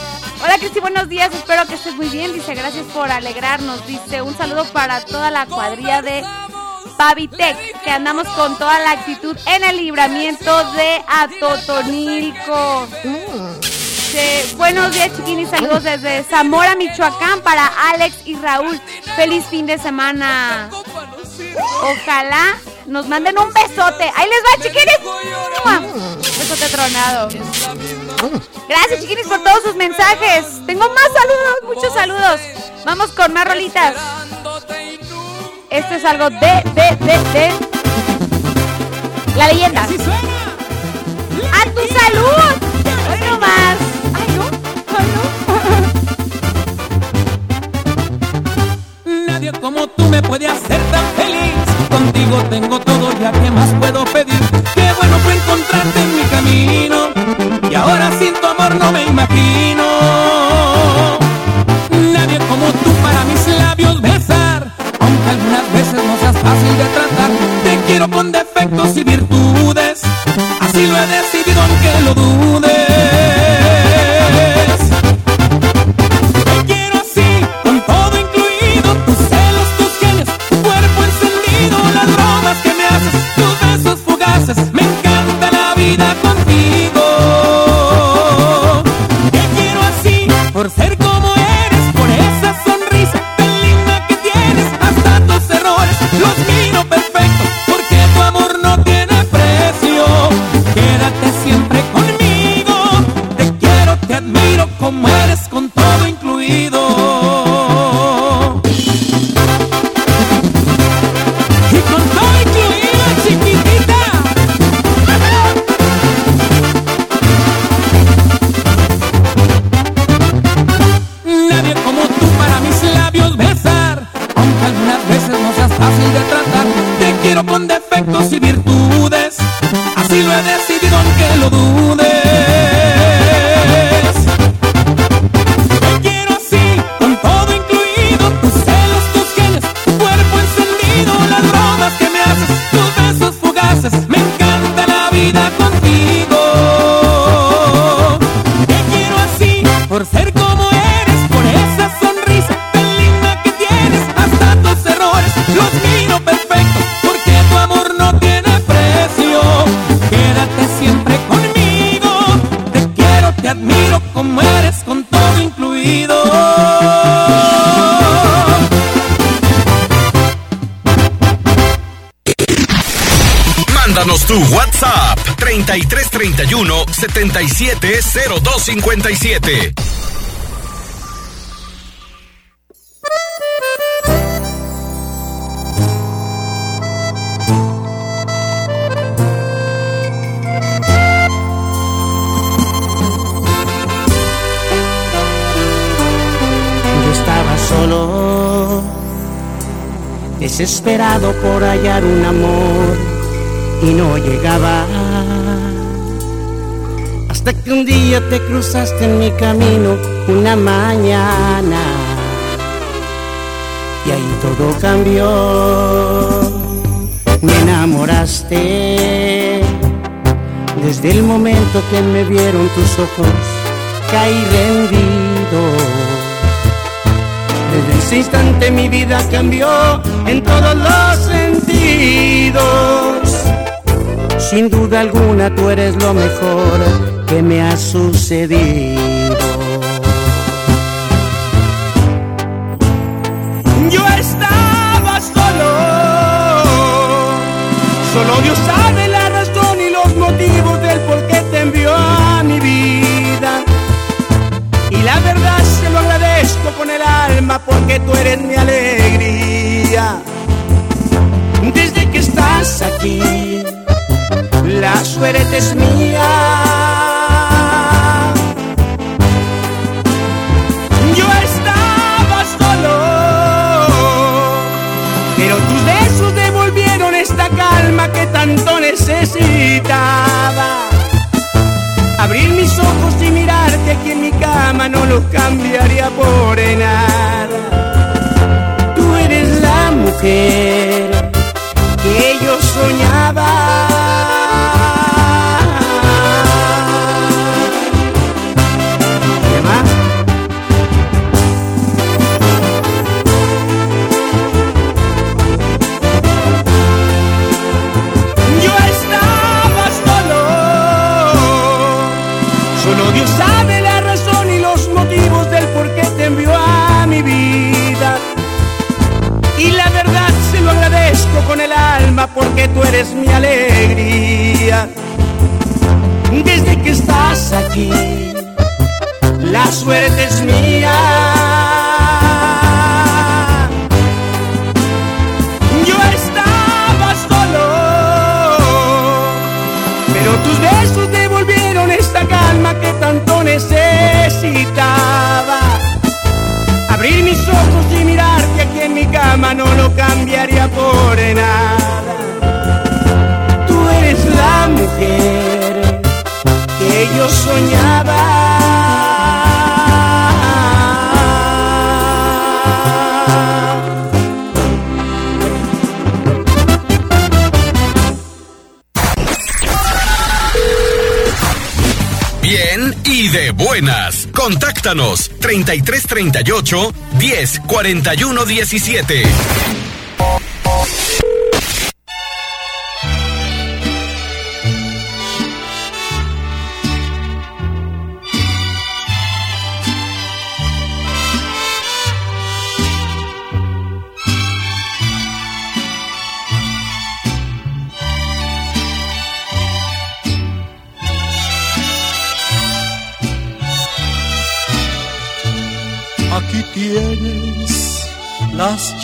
hola Cristi, buenos días, espero que estés muy bien. Dice, gracias por alegrarnos. Dice, un saludo para toda la cuadrilla de Pavitec, que andamos con toda la actitud en el libramiento de Atotonilco. Dice, buenos días chiquinis, saludos desde Zamora, Michoacán para Alex y Raúl. Feliz fin de semana. Ojalá nos manden un besote. Ahí les va, chiquinis. Besote tronado. Gracias, chiquinis, por todos sus mensajes. Tengo más saludos, muchos saludos. Vamos con más rolitas. Esto es algo de, de, de, de. La leyenda. ¡A tu salud! Hoy no más. Como tú me puede hacer tan feliz. Contigo tengo todo, ya que más puedo pedir. Qué bueno fue encontrarte en mi camino. Y ahora sin tu amor no me imagino. Nadie como tú para mis labios besar. Aunque algunas veces no seas fácil de tratar. Te quiero con defectos y virtudes. Así lo he decidido aunque lo dudes. 770257. Yo estaba solo, desesperado por hallar un amor y no llegaba. Hasta que un día te cruzaste en mi camino una mañana y ahí todo cambió. Me enamoraste desde el momento que me vieron tus ojos, caí rendido Desde ese instante mi vida cambió en todos los sentidos. Sin duda alguna tú eres lo mejor que me ha sucedido. Yo estaba solo, solo Dios sabe la razón y los motivos del por qué te envió a mi vida. Y la verdad se lo agradezco con el alma porque tú eres mi alegría. Desde que estás aquí, la suerte es mía. Yo estaba solo, pero tus besos devolvieron esta calma que tanto necesitaba. Abrir mis ojos y mirarte aquí en mi cama no lo cambiaría por nada. Tú eres la mujer que yo soñaba. Porque tú eres mi alegría. Desde que estás aquí, la suerte es mía. Yo estaba solo, pero tus besos devolvieron esta calma que tanto necesitaba. Abrir mis ojos y mirarte aquí en mi cama no lo cambiaría por nada. La que yo soñaba. Bien y de buenas. Contáctanos 3338 10 41 17.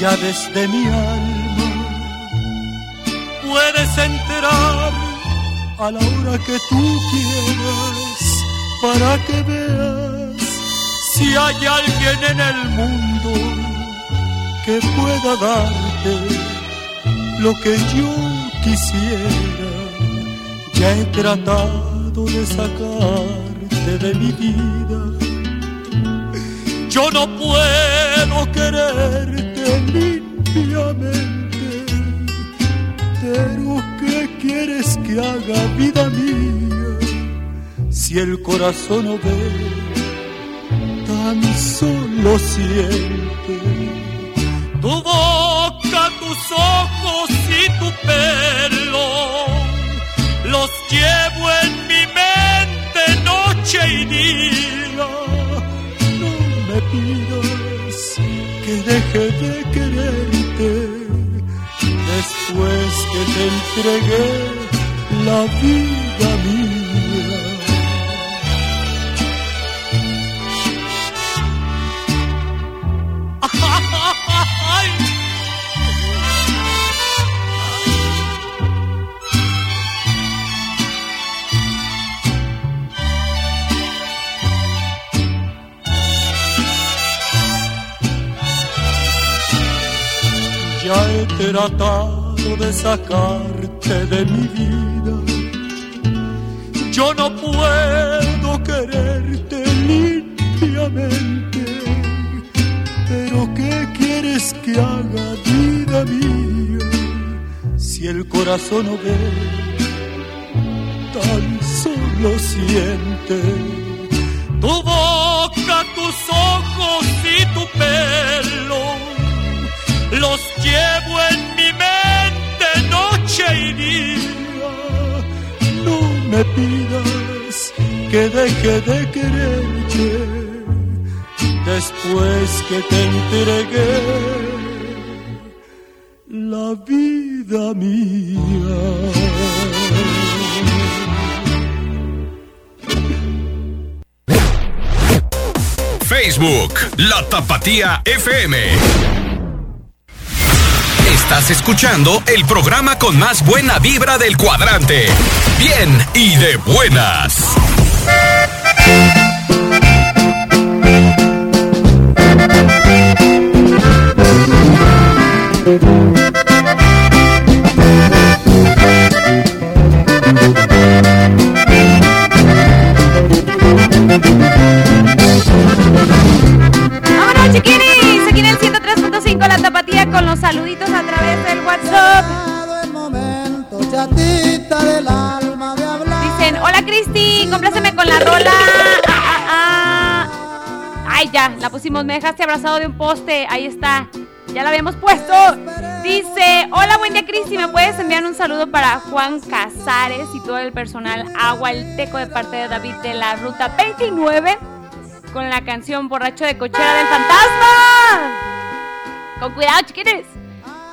Llaves de mi alma. Puedes entrar a la hora que tú quieras para que veas si hay alguien en el mundo que pueda darte lo que yo quisiera. Ya he tratado de sacarte de mi vida yo no puedo limpiamente, pero ¿qué quieres que haga vida mía? Si el corazón no ve, tan solo siente. Tu boca, tus ojos y tu pelo, los llevo en mi mente noche y día me pidas que deje de quererte después que te entregué la vida mía. Ya tratado de sacarte de mi vida. Yo no puedo quererte limpiamente. Pero ¿qué quieres que haga vida mía? Si el corazón no ve, tan solo siente. Tu boca, tus ojos y tu pelo los llevo en mi mente noche y día. No me pidas que deje de quererte después que te entregué la vida mía. Facebook, La Tapatía FM. Estás escuchando el programa con más buena vibra del cuadrante. Bien y de buenas. ¡Vámonos, chiquinis! Aquí en el 103.5 La Tapatía con los saluditos a través del WhatsApp. Dicen, hola Cristi, compláceme con la rola. Ay, ya, la pusimos, me dejaste abrazado de un poste. Ahí está, ya la habíamos puesto. Dice, hola, buen día Cristi, ¿me puedes enviar un saludo para Juan Casares y todo el personal Agua el Teco de parte de David de la Ruta 29? con la canción Borracho de Cochera del Fantasma. Con cuidado, chiquines.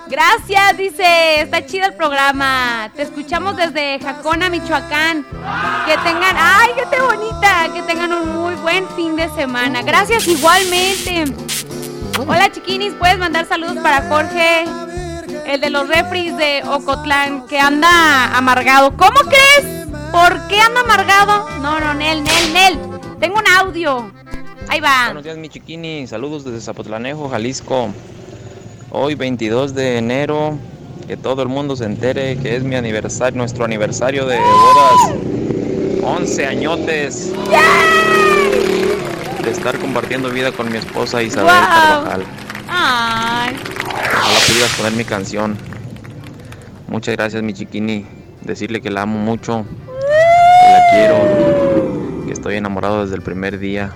Gracias, dice. Está chido el programa. Te escuchamos desde Jacona, Michoacán. Que tengan, ay, qué bonita. Que tengan un muy buen fin de semana. Gracias igualmente. Hola, chiquinis. Puedes mandar saludos para Jorge, el de los refris de Ocotlán, que anda amargado. ¿Cómo crees? ¿Por qué anda amargado? No, no, Nel, Nel, Nel. Tengo un audio. Ahí va. Buenos días, mi chiquini. Saludos desde Zapotlanejo, Jalisco. Hoy, 22 de enero, que todo el mundo se entere que es mi aniversario, nuestro aniversario de bodas. 11 añotes de estar compartiendo vida con mi esposa Isabel Wow. Carvajal. Ay. Ojalá pudieras poner mi canción. Muchas gracias, mi chiquini. Decirle que la amo mucho, que la quiero, que estoy enamorado desde el primer día.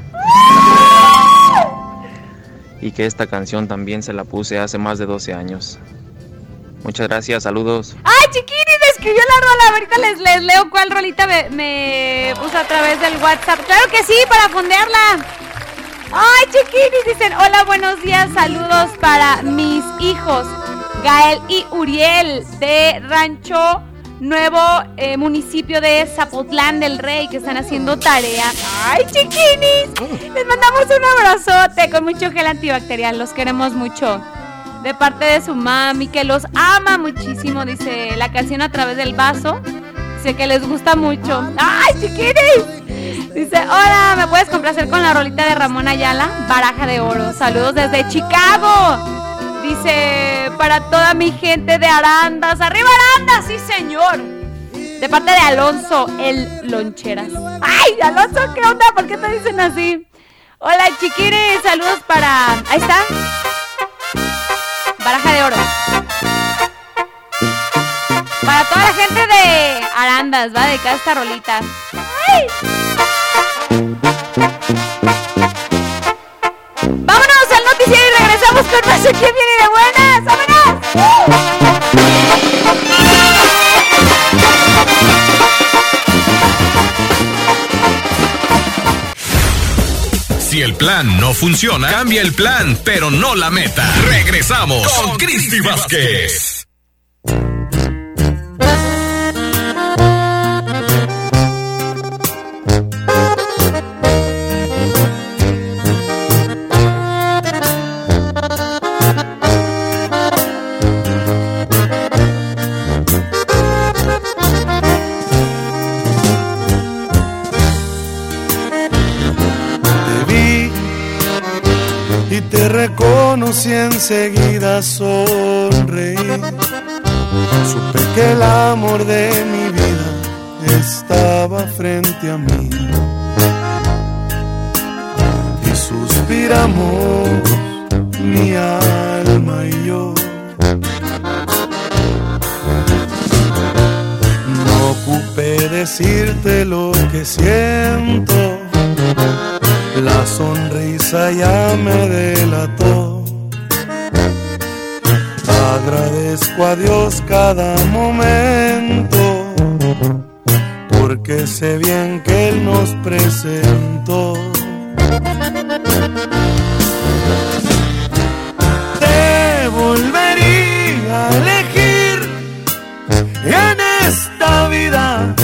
Y que esta canción también se la puse hace más de 12 años. Muchas gracias, saludos. ¡Ay, chiquini! Me escribió la rola. Ahorita les, les leo cuál rolita me, me puso a través del WhatsApp. ¡Claro que sí! Para fondearla. ¡Ay, chiquinis! Dicen, hola, buenos días. Saludos para mis hijos, Gael y Uriel, de Rancho Nuevo, eh, municipio de Zapotlán del Rey, que están haciendo tarea. ¡Ay, chiquinis! Les mandamos un abrazote con mucho gel antibacterial. Los queremos mucho de parte de su mami, que los ama muchísimo, dice la canción a través del vaso. Dice que les gusta mucho. ¡Ay, chiquinis! Dice, hola, ¿me puedes complacer con la rolita de Ramón Ayala? Baraja de oro. Saludos desde Chicago. Dice, para toda mi gente de Arandas. ¡Arriba Arandas! Sí, señor. De parte de Alonso, el Loncheras. ¡Ay, Alonso, qué onda! ¿Por qué te dicen así? Hola, chiquines. Saludos para... Ahí está. Baraja de oro. Para toda la gente de Arandas, va de esta rolita. ¡Ay! Regresamos con aquí viene de buenas. Si el plan no funciona, cambia el plan, pero no la meta. Regresamos con Cristi Vázquez. Enseguida sonreí. Supe que el amor de mi vida estaba frente a mí. Y suspiramos mi alma y yo. No ocupé decirte lo que siento. La sonrisa ya me delató. Agradezco a Dios cada momento, porque que sé bien que Él nos presentó. Te volvería a elegir en esta vida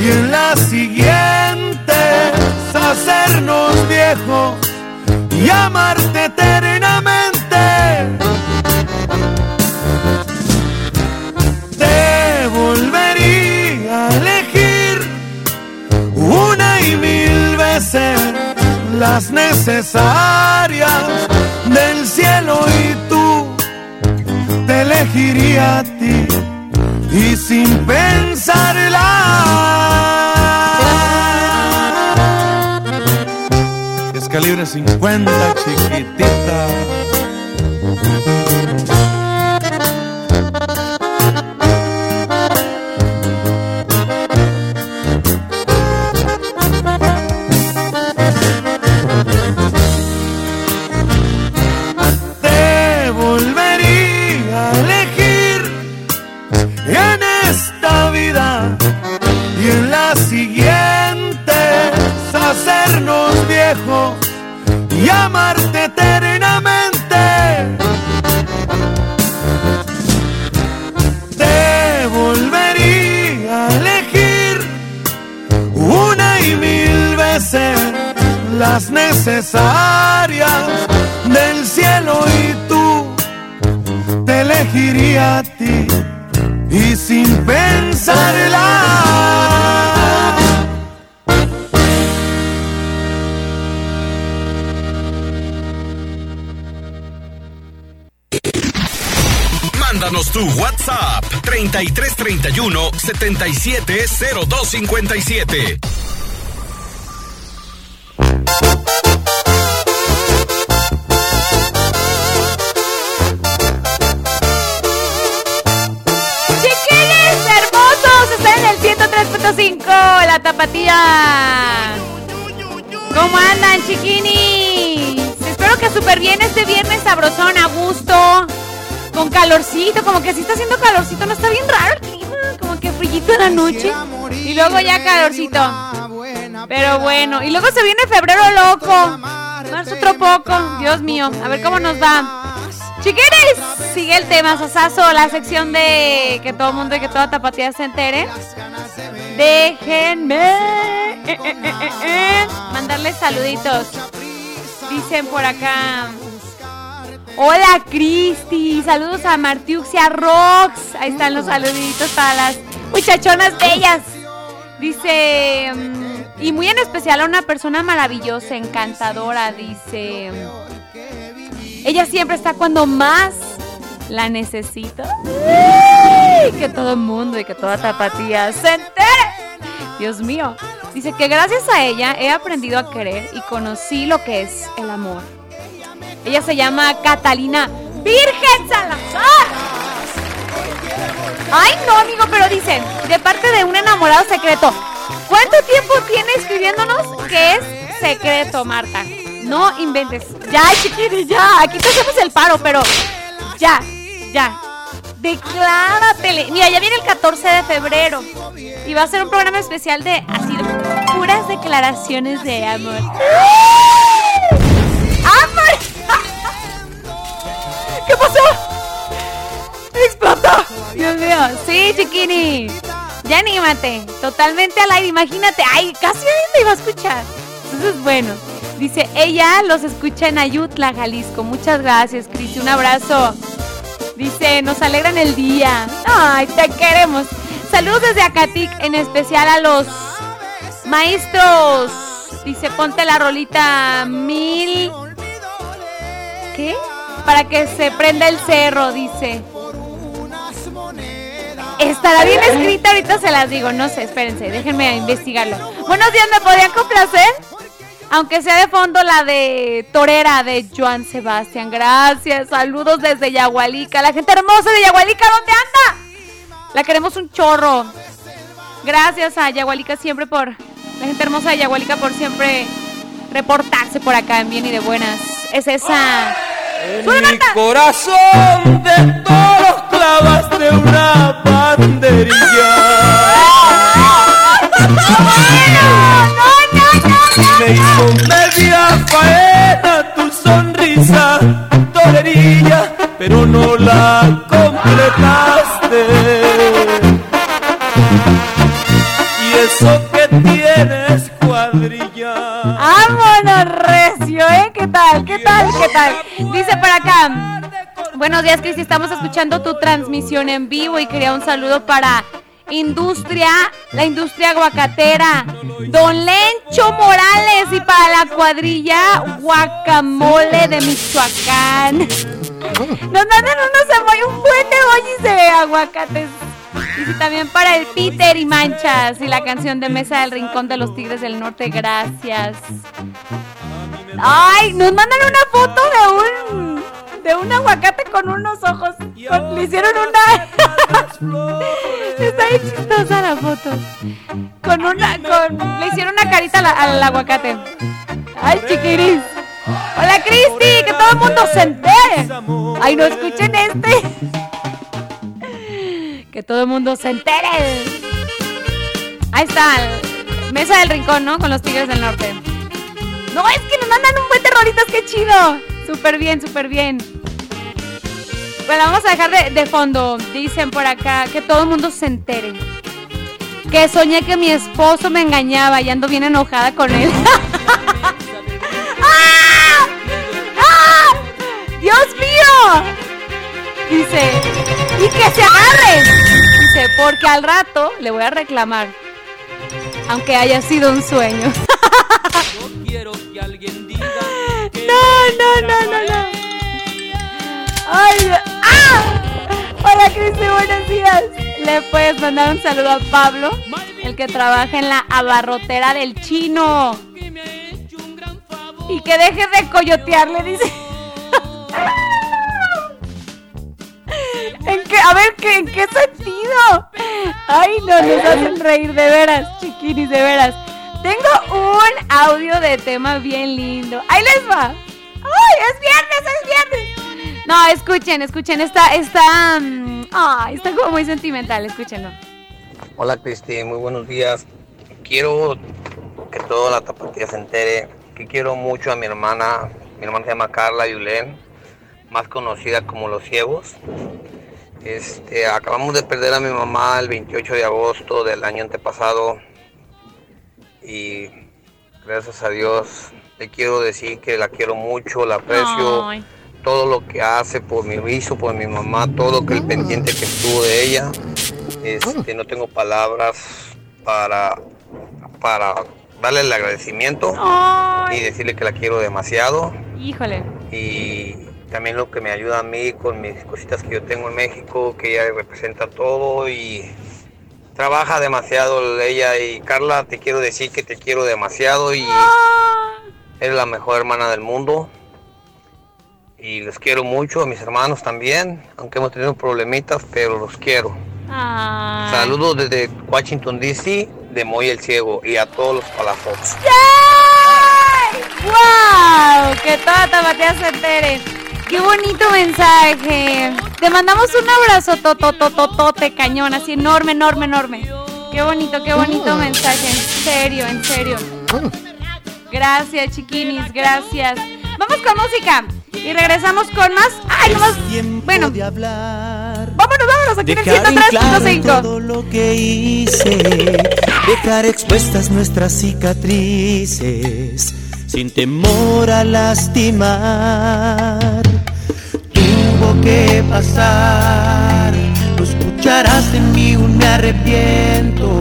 y en la siguiente hacernos viejos y amarte eternamente. Las necesarias del cielo y tú te elegiría a ti y sin pensarla. Es calibre 50 chiquitita. Mándanos tu WhatsApp 3331 770257. Chiquines hermosos, están en el 103.5, la tapatía. ¿Cómo andan, chiquinis? Espero que súper bien este viernes sabrosón, a gusto, con calorcito, como que si está haciendo calorcito, no está bien raro el clima, como que frillito en la noche y luego ya calorcito. Pero bueno, y luego se viene febrero loco, marzo otro poco, Dios mío, a ver cómo nos va. Chiquines, sigue el tema Sasazo, la sección de que todo el mundo y que toda tapatía se entere. Déjenme eh, eh, eh, mandarles saluditos. Dicen por acá. Hola Cristi, saludos a Martiuxia Rocks. Ahí están los saluditos para las muchachonas bellas. Dice, mm, y muy en especial a una persona maravillosa, encantadora, dice. Ella siempre está cuando más la necesito. Que todo el mundo y que toda tapatía se entere. Dios mío. Dice que gracias a ella he aprendido a querer y conocí lo que es el amor. Ella se llama Catalina Virgen Salazar. Ay, no, amigo, pero dicen, de parte de un enamorado secreto. ¿Cuánto tiempo tiene escribiéndonos que es secreto, Marta? No inventes. Ya, chiquitita, ya. Aquí te hacemos el paro, pero ya, ya. Decláratele. Mira, ya viene el 14 de febrero. Y va a ser un programa especial de así, puras declaraciones de. ¡Amor! ¿Qué pasó? ¡Explotó! Dios mío. Sí, chiquini. Ya anímate. Totalmente al aire. Imagínate. Ay, casi nadie me iba a escuchar. Eso es bueno. Dice, ella los escucha en Ayutla, Jalisco. Muchas gracias, Cristi. Un abrazo. Dice, nos alegran el día. Ay, te queremos. Saludos desde Acatic, en especial a los maestros. Dice, ponte la rolita mil. ¿Qué? Para que se prenda el cerro, dice. Estará bien escrita, ahorita se las digo. No sé, espérense, déjenme investigarlo. Buenos días, ¿me podrían complacer? Aunque sea de fondo la de Torera de Joan Sebastián. Gracias. Saludos desde Yagualica. La gente hermosa de Yagualica, ¿dónde anda? La queremos un chorro. Gracias a Yagualica siempre por. La gente hermosa de Yagualica por siempre reportarse por acá en bien y de buenas. Es esa. En mi corazón de todos clavaste una banderilla. Me hizo media faena tu sonrisa, tolerilla, pero no la completaste. Y eso que tienes cuadrilla. ¡Vámonos, ¿eh? ¿Qué tal? ¿Qué tal? ¿Qué tal? Dice por acá. Buenos días, Cristi. Estamos escuchando tu transmisión en vivo y quería un saludo para industria, la industria aguacatera, Don Lencho Morales y para la cuadrilla Guacamole de Michoacán. Nos mandan unos emoji, un buen emojis de aguacates. Y también para el Peter y Manchas y la canción de Mesa del Rincón de los Tigres del Norte, gracias. Ay, nos mandan una foto de un de un aguacate con unos ojos. con- le hicieron una. Está bien chistosa la foto. Con una. Con, le hicieron una carita al, al aguacate. Ay, chiquiris. Hola, Cristi. Que todo el mundo se entere. Ay, no escuchen este. Que todo el mundo se entere. Ahí está. Mesa del Rincón, ¿no? Con los Tigres del Norte. No, es que nos mandan un buen de rolitas, qué chido. Súper bien, súper bien. Bueno, vamos a dejar de, fondo. Dicen por acá que todo el mundo se entere. Que soñé que mi esposo me engañaba y ando bien enojada con él. ¡Ah! ¡Ah! ¡Dios mío! Dice, y que se agarre. Dice, porque al rato le voy a reclamar. Aunque haya sido un sueño. No, no, no, no, no. Ay, ¡ah! Hola, Cristi, buenos días. Le puedes mandar un saludo a Pablo, el que trabaja en la abarrotera del chino. Y que deje de coyotearle, dice. ¿En qué? A ver, ¿qué, ¿en qué sentido? Ay, no, nos hacen reír de veras, chiquinis, de veras. Tengo un audio de tema bien lindo. Ahí les va. ¡Ay, es viernes, es viernes! No, escuchen, escuchen, está, está, mm, está como muy sentimental, escúchenlo. Hola Cristi, muy buenos días. Quiero que toda la tapatía se entere que quiero mucho a mi hermana. Mi hermana se llama Carla Yulén, más conocida como Los Ciegos. Este, acabamos de perder a mi mamá el 28 de agosto del año antepasado y gracias a Dios le quiero decir que la quiero mucho, la aprecio, Ay. todo lo que hace por mi hizo por mi mamá, todo que el pendiente que estuvo de ella. Este, no tengo palabras para, para darle el agradecimiento y decirle que la quiero demasiado Híjole. y también lo que me ayuda a mí con mis cositas que yo tengo en México, que ella representa todo y trabaja demasiado ella y Carla, te quiero decir que te quiero demasiado y eres la mejor hermana del mundo y los quiero mucho, a mis hermanos también, aunque hemos tenido problemitas, pero los quiero. Ay. Saludos desde Washington DC, de Moy el Ciego y a todos los palafox. ¡Wow! Que toda Tapatía se entere. ¡Qué bonito mensaje! Te mandamos un abrazo totototote cañón, así enorme, enorme, enorme. Qué bonito, qué bonito mensaje. En serio, en serio. Gracias, chiquinis, gracias. Vamos con música y regresamos con más. ¡Ay, nomás! Bueno, vámonos, vámonos aquí en el Dejar en claro 103.5. todo lo que hice, dejar expuestas nuestras cicatrices, sin temor a lastimar. Que pasar, no escucharás de mí un me arrepiento.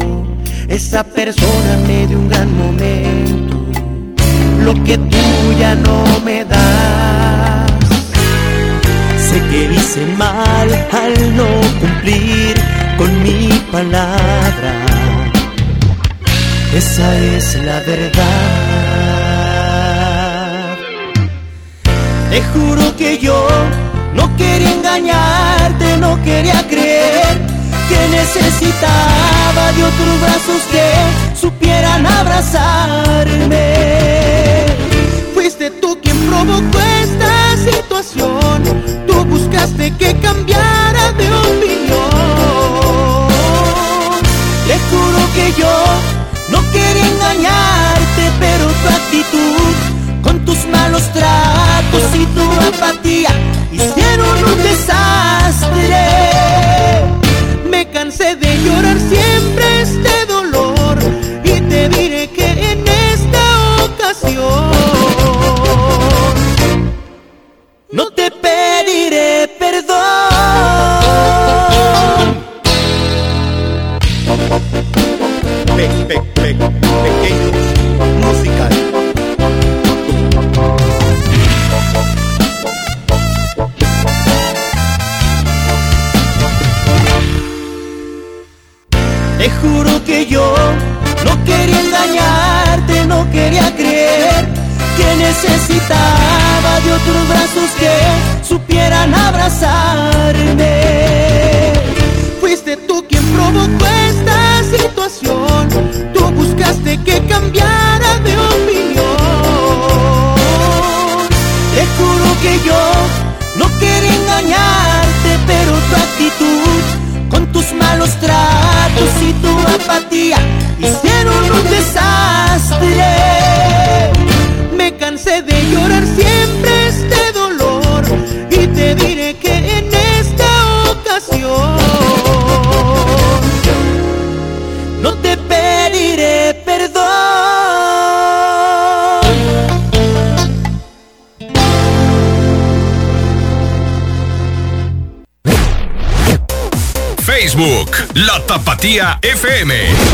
Esa persona me dio un gran momento, lo que tú ya no me das. Sé que hice mal al no cumplir con mi palabra. Esa es la verdad. Te juro que yo no quería engañarte, no quería creer que necesitaba de otros brazos que supieran abrazarme. Fuiste tú quien provocó esta situación, tú buscaste que cambiara de opinión. Te juro que yo no quería engañarte, pero tu actitud tus malos tratos y tu apatía hicieron un desastre. Tapatía FM.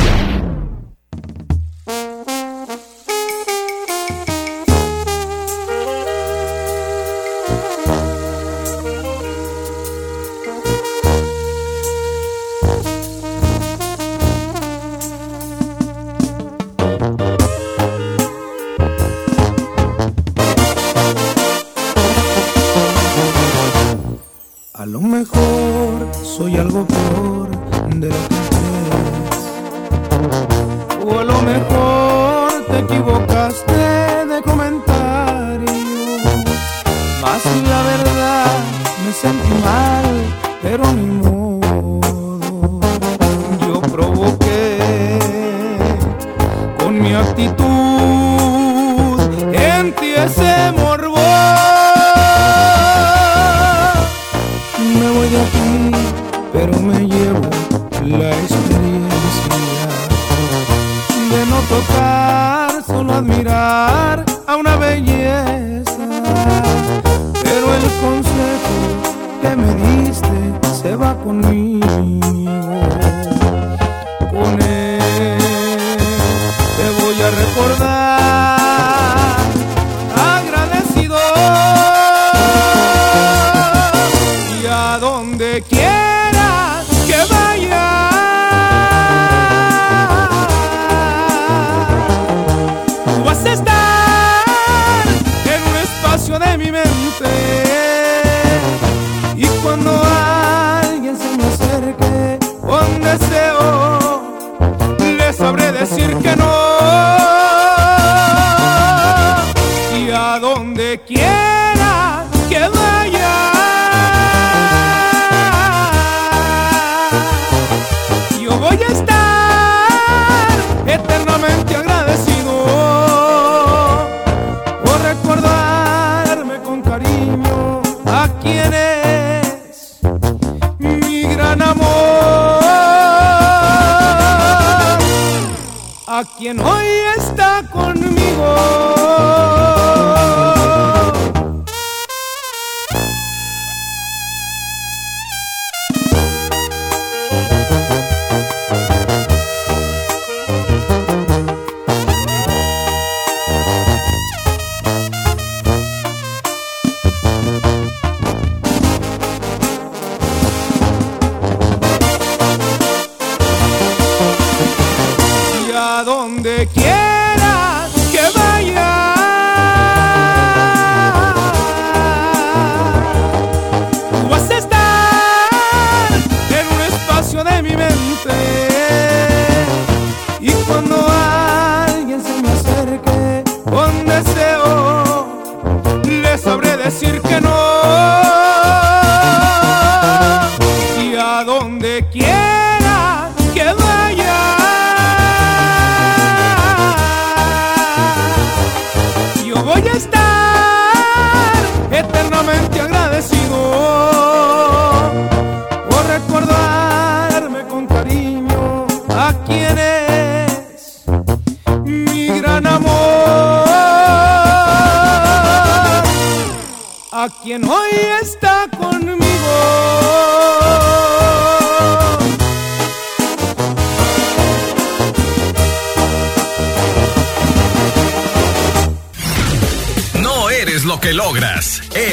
Donde quiera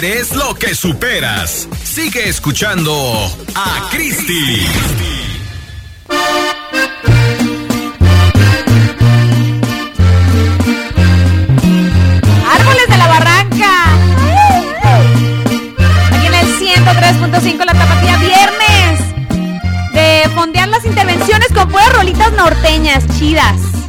eres lo que superas. Sigue escuchando a Christie. Árboles de la Barranca. Aquí en el 103.5 La Tapatía, viernes. De fondear las intervenciones con puras rolitas norteñas chidas.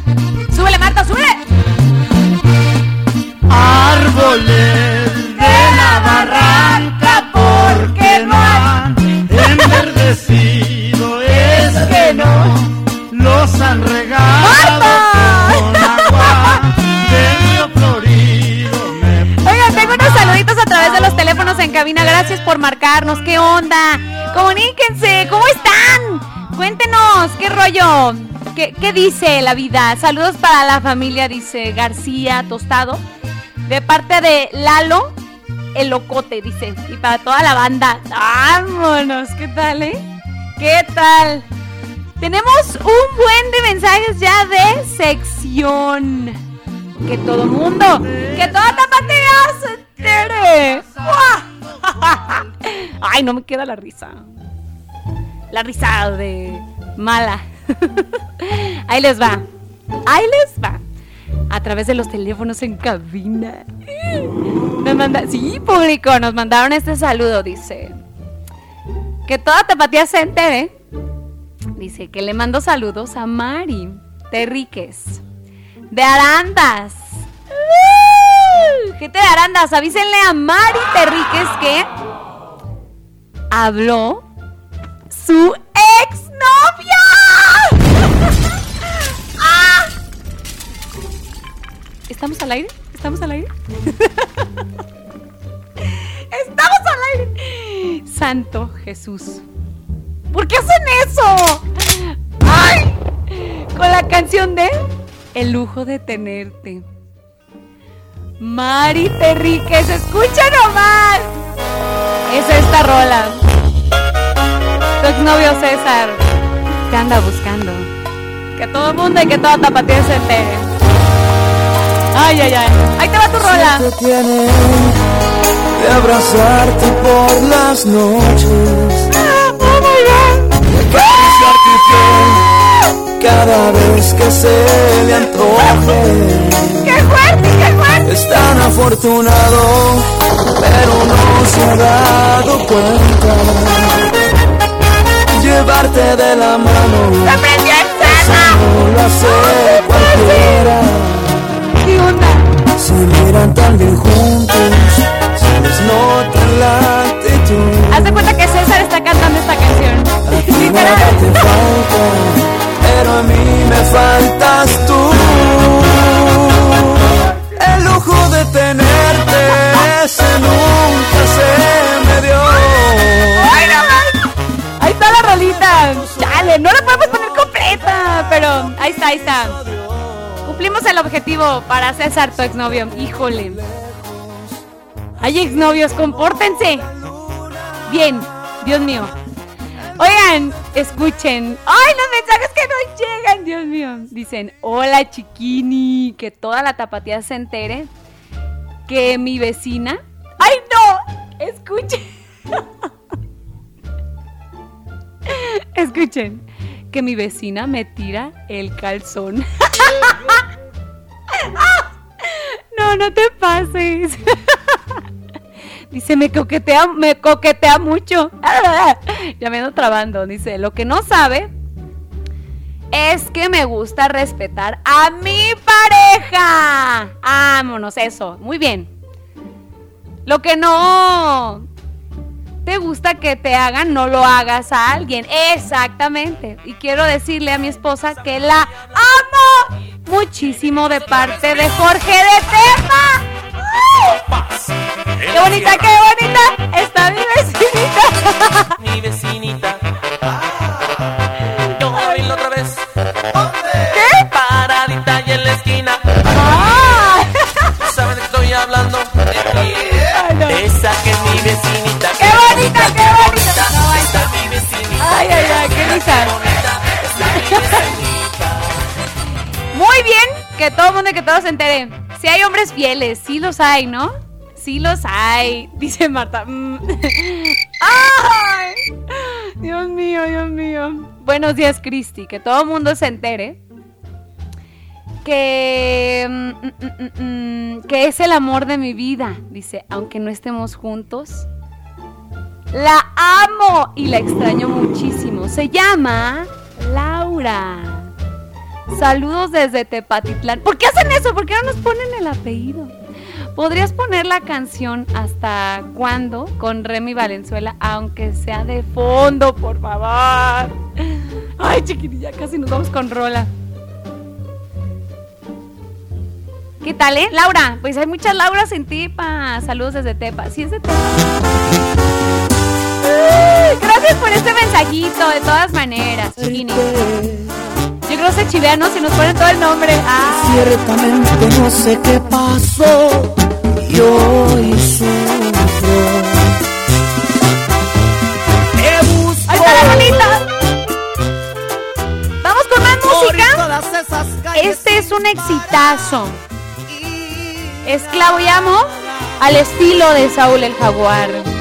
¿Qué onda? Comuníquense. ¿Cómo están? Cuéntenos, ¿qué rollo? ¿Qué, dice la vida? Saludos para la familia, dice García Tostado. De parte de Lalo, el locote, dice. Y para toda la banda. Vámonos, ¿qué tal, eh? ¿Qué tal? Tenemos un buen de mensajes ya de sección. Que todo mundo, que toda tapatía se entere. ¡Guau! Ay, no me queda la risa. La risa de mala. Ahí les va. Ahí les va. A través de los teléfonos en cabina. Nos manda, sí, público, nos mandaron este saludo, dice. Que toda tapatía se entere. Dice que le mando saludos a Mari Terríquez. De Arandas. Gente de Arandas, avísenle a Mari Terríquez que habló su exnovia. ¡Ah! ¿Estamos al aire? ¿Estamos al aire? ¡Estamos al aire! Santo Jesús. ¿Por qué hacen eso? ¡Ay! Con la canción de El lujo de tenerte. Mari Terríquez, escucha nomás. Es esta rola. Tu exnovio César te anda buscando. Que todo el mundo y que toda tapatía se entere. Ay, ay, ay. Ahí te va tu rola. Tiene de abrazarte por las noches. Tu piel cada vez que se le antoje. ¡Qué fuerte, qué fuerte! Es tan afortunado, pero no se ha dado cuenta. Llevarte de la mano. Eso no lo hace cualquiera. ¿Qué onda? Se miran tan bien juntos, se les nota la actitud. Haz de cuenta que César está cantando esta canción. A tu exnovio. Híjole. Hay exnovios, compórtense. Bien, Dios mío. Oigan, escuchen. ¡Ay, los mensajes que no llegan! Dios mío. Dicen, hola chiquini. Que toda la tapatía se entere. Que mi vecina. ¡Ay, no! Escuchen. Escuchen. Que mi vecina me tira el calzón. No, no te pases. Dice, me coquetea, me coquetea mucho. Ya me ando trabando. Dice, lo que no sabe es que me gusta respetar a mi pareja. Vámonos, eso. Muy bien. Lo que no te gusta que te hagan, no lo hagas a alguien. Exactamente. Y quiero decirle a mi esposa que la amo muchísimo de parte de Jorge de Tema. ¡Qué bonita, qué bonita! Está mi vecinita. Mi vecinita. Yo la otra vez. ¿Qué? Paradita y en la esquina. ¿Sabes de qué estoy hablando? De esa que es mi vecinita. ¡Qué bonita, qué bonita! Esta es mi vecinita. Ay, ay, ay, qué risa. Muy bien, que todo el mundo que todos se entere. Si hay hombres fieles, sí los hay, ¿no? Sí los hay, dice Marta. Mm. ¡Ay! Dios mío, Dios mío. Buenos días, Cristi. Que todo el mundo se entere que, mm, mm, que es el amor de mi vida. Dice, aunque no estemos juntos, la amo y la extraño muchísimo. Se llama Laura. Saludos desde Tepatitlán. ¿Por qué hacen eso? ¿Por qué no nos ponen el apellido? ¿Podrías poner la canción Hasta cuándo con Remy Valenzuela, aunque sea de fondo, por favor? Ay, chiquitilla, casi nos vamos con Rola. ¿Qué tal, eh? Laura, pues hay muchas Lauras en Tepa. Saludos desde Tepa. Sí, es de Tepa. Gracias por este mensajito, de todas maneras, chiquini. Yo creo que se si nos ponen todo el nombre. Ah. Ciertamente no sé qué pasó. Yo hoy sufro. Ahí está la bonita. Vamos con más música. Este es un exitazo. Esclavo y amo al estilo de Saúl el Jaguar.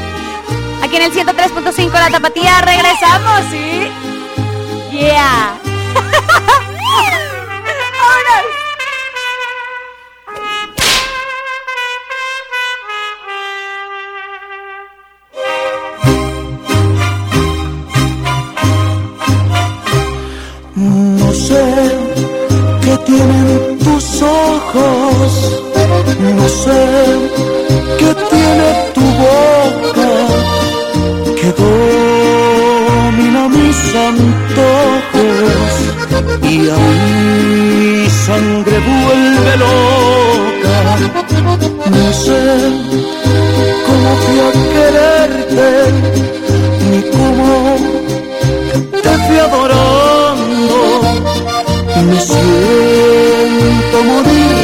Aquí en el 103.5 La Tapatía regresamos, ¿sí? Yeah. No sé qué tienen tus ojos no sé a mi sangre vuelve loca. No sé cómo fui a quererte ni cómo te fui adorando. Me siento morir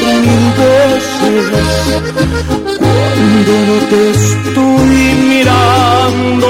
cuando no te estoy mirando.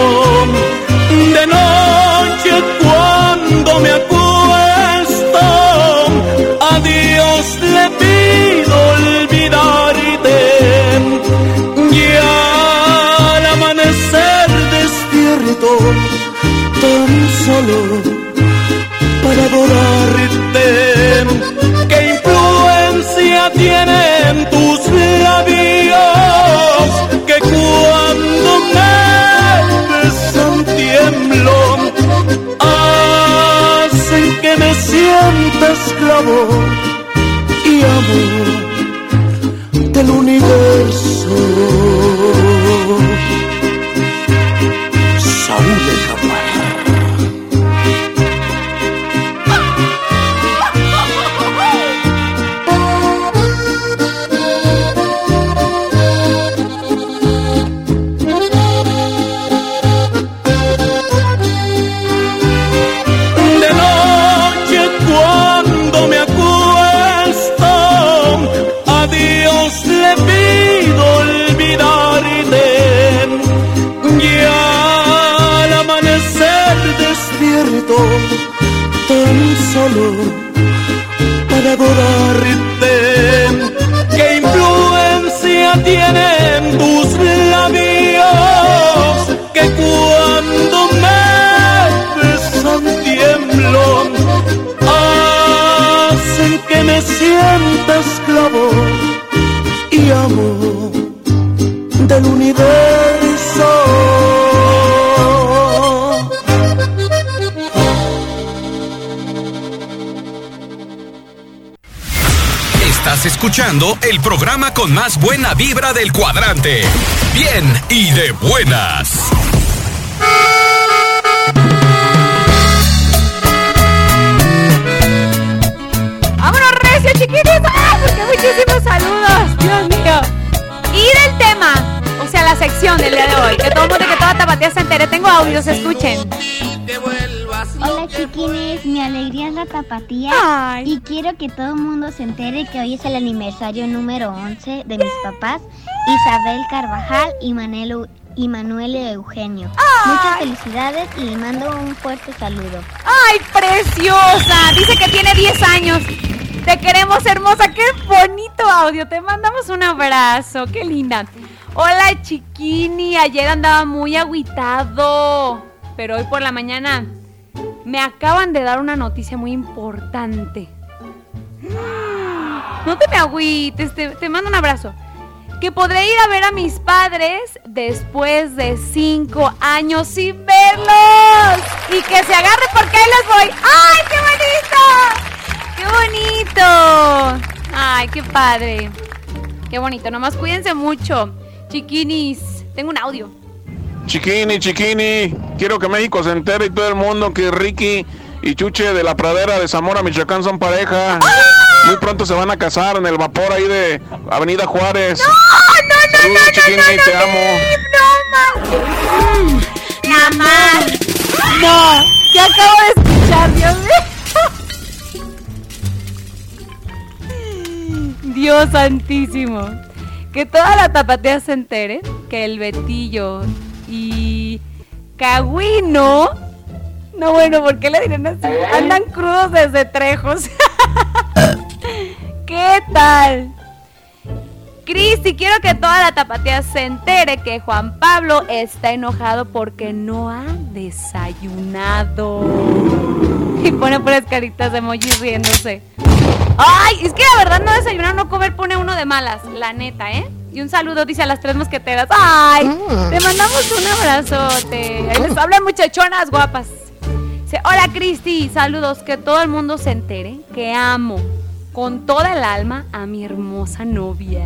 Vibra del cuadrante. Bien y de buenas. ¡Vámonos, recio, chiquitos! ¡Ah, porque muchísimos saludos! ¡Dios mío! Y del tema, o sea, la sección del día de hoy, que todo el mundo, que toda tapatía se entere. Tengo audios, escuchen. Hola chiquines, mi alegría la tapatía y quiero que todo el mundo se entere que hoy es el aniversario número 11 de mis papás, Isabel Carvajal y Manuel, y Manuel Eugenio. Muchas felicidades y le mando un fuerte saludo. ¡Ay, preciosa! Dice que tiene 10 años. Te queremos, hermosa. ¡Qué bonito audio! Te mandamos un abrazo. ¡Qué linda! Hola, chiquini. Ayer andaba muy aguitado. Pero hoy por la mañana me acaban de dar una noticia muy importante. No te me agüites, te, mando un abrazo. Que podré ir a ver a mis padres después de cinco años sin verlos. Y que se agarre porque ahí los voy. ¡Ay, qué bonito! ¡Qué bonito! Ay, qué padre. Qué bonito. Nomás cuídense mucho. Chiquinis, tengo un audio. Chiquini, chiquini, quiero que México se entere y todo el mundo que Ricky y Chuche de la pradera de Zamora, Michoacán son pareja. Muy pronto se van a casar en el vapor ahí de Avenida Juárez. ¡No, no, no, no, chiquini, no, no, te no, amo. No, más. No, ¿qué acabo de escuchar, Dios mío? Dios santísimo. Que toda la tapatía se entere que el Betillo y Cagüino. No, bueno, ¿por qué le dirán así? Andan crudos desde Trejos. ¿Qué tal? Cristi, quiero que toda la tapatía se entere que Juan Pablo está enojado porque no ha desayunado. Y pone puras caritas de emoji riéndose. Ay, es que la verdad no desayunar, no comer pone uno de malas, la neta, ¿eh? Y un saludo, dice a las tres mosqueteras. Ay, te mandamos un abrazote. Les hablan muchachonas guapas. Dice, hola Cristi, saludos, que todo el mundo se entere que amo con toda el alma a mi hermosa novia.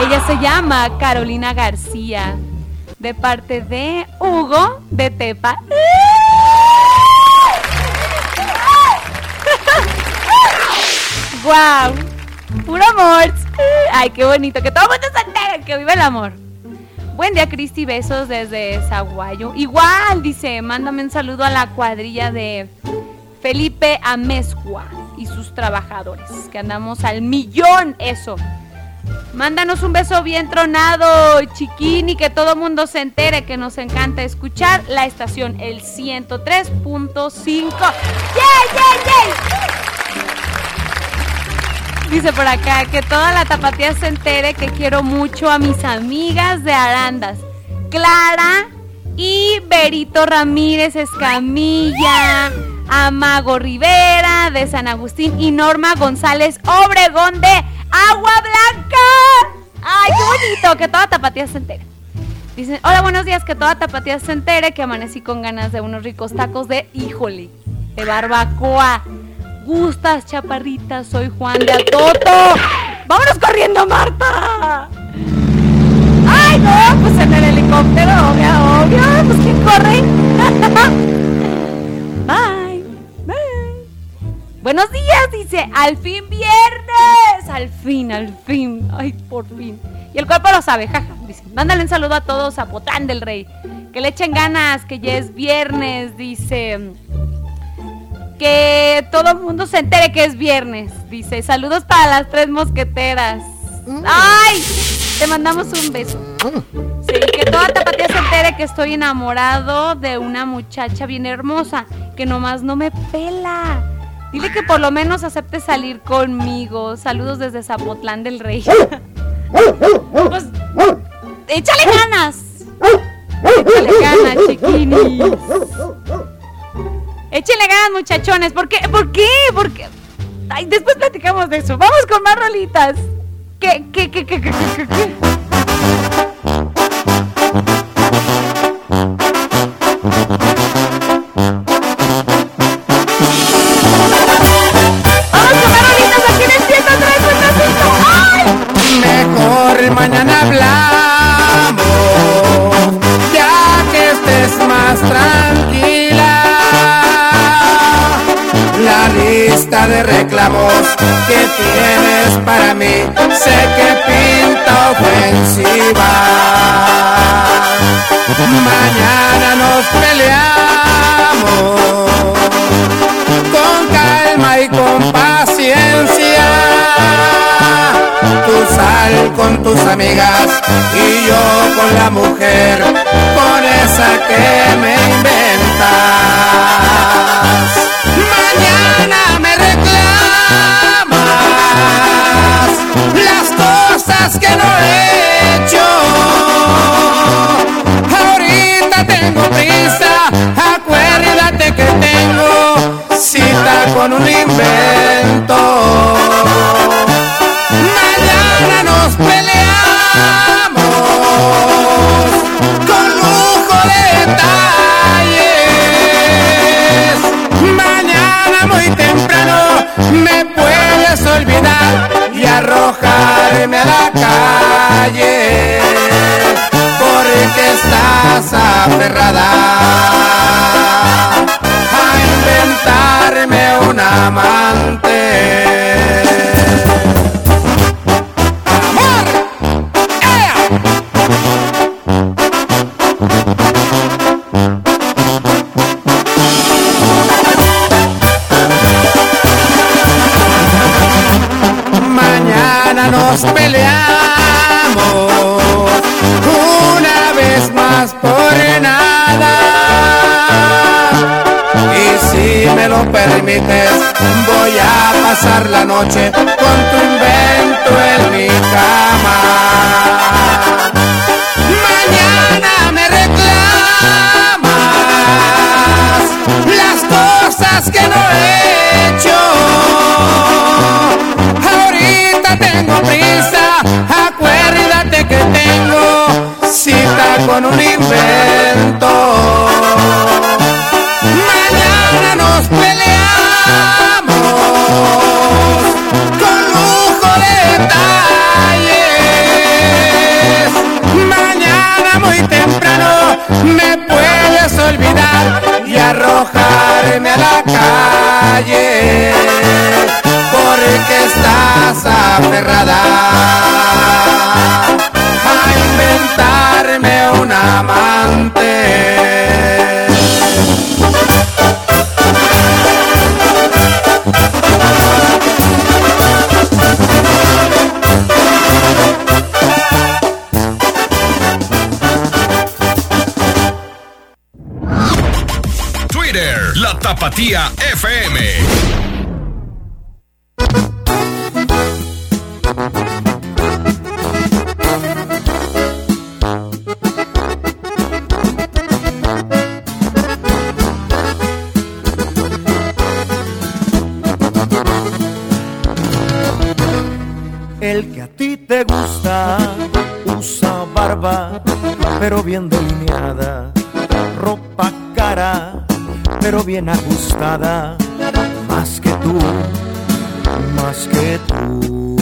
Ella se llama Carolina García, de parte de Hugo de Tepa. ¡Wow! ¡Puro amor! ¡Ay, qué bonito! Que todo el mundo se entere que vive el amor. Buen día, Cristi. Besos desde Zaguayo. Igual, dice, mándame un saludo a la cuadrilla de Felipe Amezcua y sus trabajadores. Que andamos al millón, eso. Mándanos un beso bien tronado, chiquini, que todo mundo se entere que nos encanta escuchar la estación, el 103.5. ¡Yay, yay, yay! Dice por acá que toda la tapatía se entere que quiero mucho a mis amigas de Arandas. Clara y Berito Ramírez Escamilla, a Mago Rivera de San Agustín y Norma González Obregón de Agua Blanca. ¡Ay, qué bonito! Que toda tapatía se entere. Dicen, hola, buenos días, que toda tapatía se entere que amanecí con ganas de unos ricos tacos de, híjole, de barbacoa. Gustas, chaparritas, soy Juan de Atoto. ¡Vámonos corriendo, Marta! ¡Ay, no! Pues en el helicóptero, obvio, obvio. Pues ¿quién corre? Bye. Bye. Buenos días, dice. Al fin viernes. Al fin, al fin. Ay, por fin. Y el cuerpo lo sabe, jaja. Dice, mándale un saludo a todos a Potán del Rey. Que le echen ganas, que ya es viernes, dice. Que todo el mundo se entere que es viernes. Dice, saludos para las tres mosqueteras. ¡Ay! Te mandamos un beso. Sí, que toda tapatía se entere que estoy enamorado de una muchacha bien hermosa, que nomás no me pela. Dile que por lo menos acepte salir conmigo. Saludos desde Zapotlán del Rey. pues, échale ganas. Échale ganas, chiquinis. Échenle ganas, muchachones. ¿Por qué? ¿Por qué? ¿Por qué? Ay, después platicamos de eso. Vamos con más rolitas. ¿Qué, qué, qué, qué, qué, qué, qué? De reclamos que tienes para mí sé que pinta ofensiva. Mañana nos peleamos con calma y con paciencia. Tú sal con tus amigas y yo con la mujer, con esa que me inventas. Mañana reclamas las cosas que no he hecho. Ahorita tengo prisa, acuérdate que tengo cita con un invento. tirarme a la calle, porque estás aferrada a inventarme un amante. Peleamos una vez más por nada. Y si me lo permites, voy a pasar la noche con con un invento. Mañana nos peleamos con lujo de detalles. Mañana muy temprano me puedes olvidar y arrojarme a la calle porque estás aferrada amante. Twitter, la Tapatía FM. Más que tú, más que tú.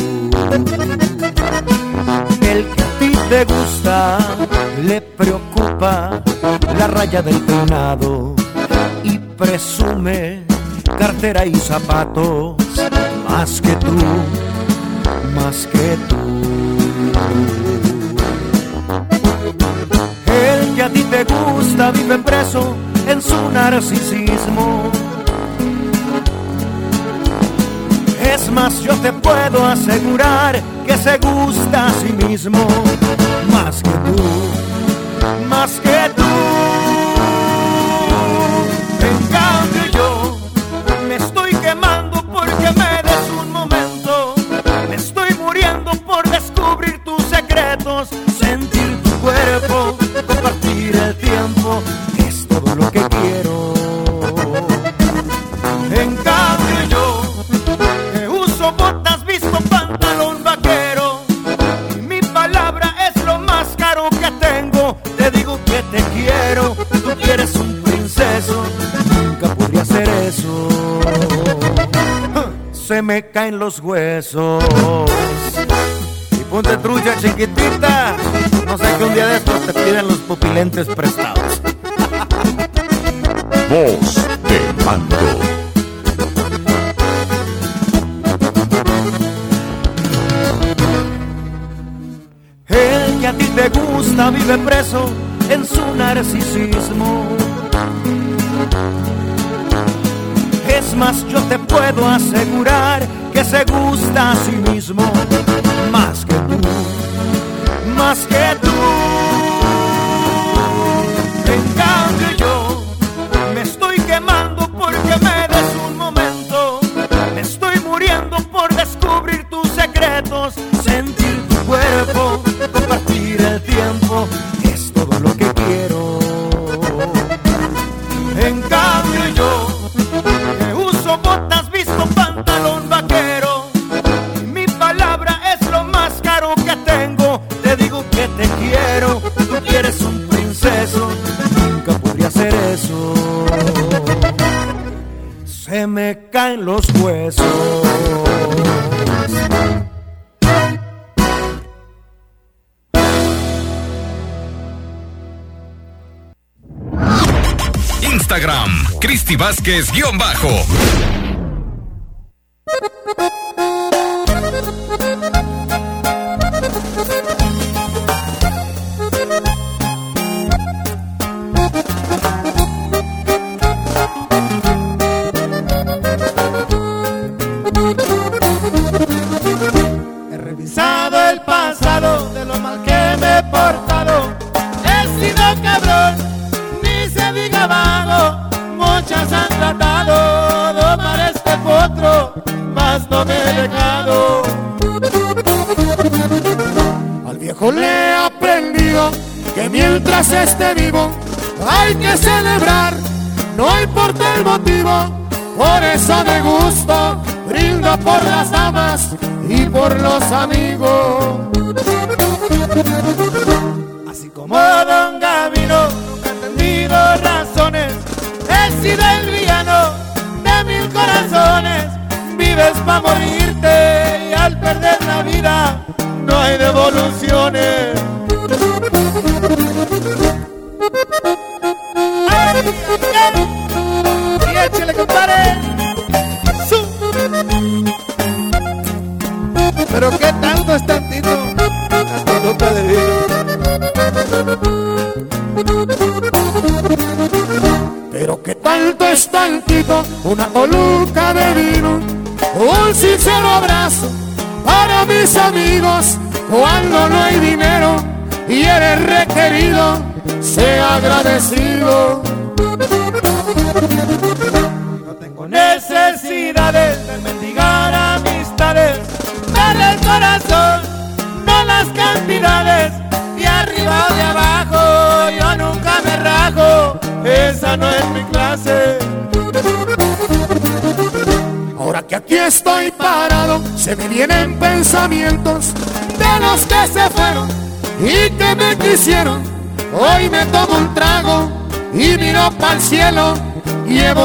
El que a ti te gusta le preocupa la raya del peinado y presume cartera y zapatos, más que tú más que tú. El que a ti te gusta vive preso en su narcisismo. Te puedo asegurar que se gusta a sí mismo más que tú, los huesos. Y ponte trucha chiquitita, no sé que un día de estos te piden los pupilentes prestados. Voz de mando. El que a ti te gusta vive preso en su narcisismo. Es más, yo te puedo asegurar se gusta a Instagram, Cristi Vázquez-bajo.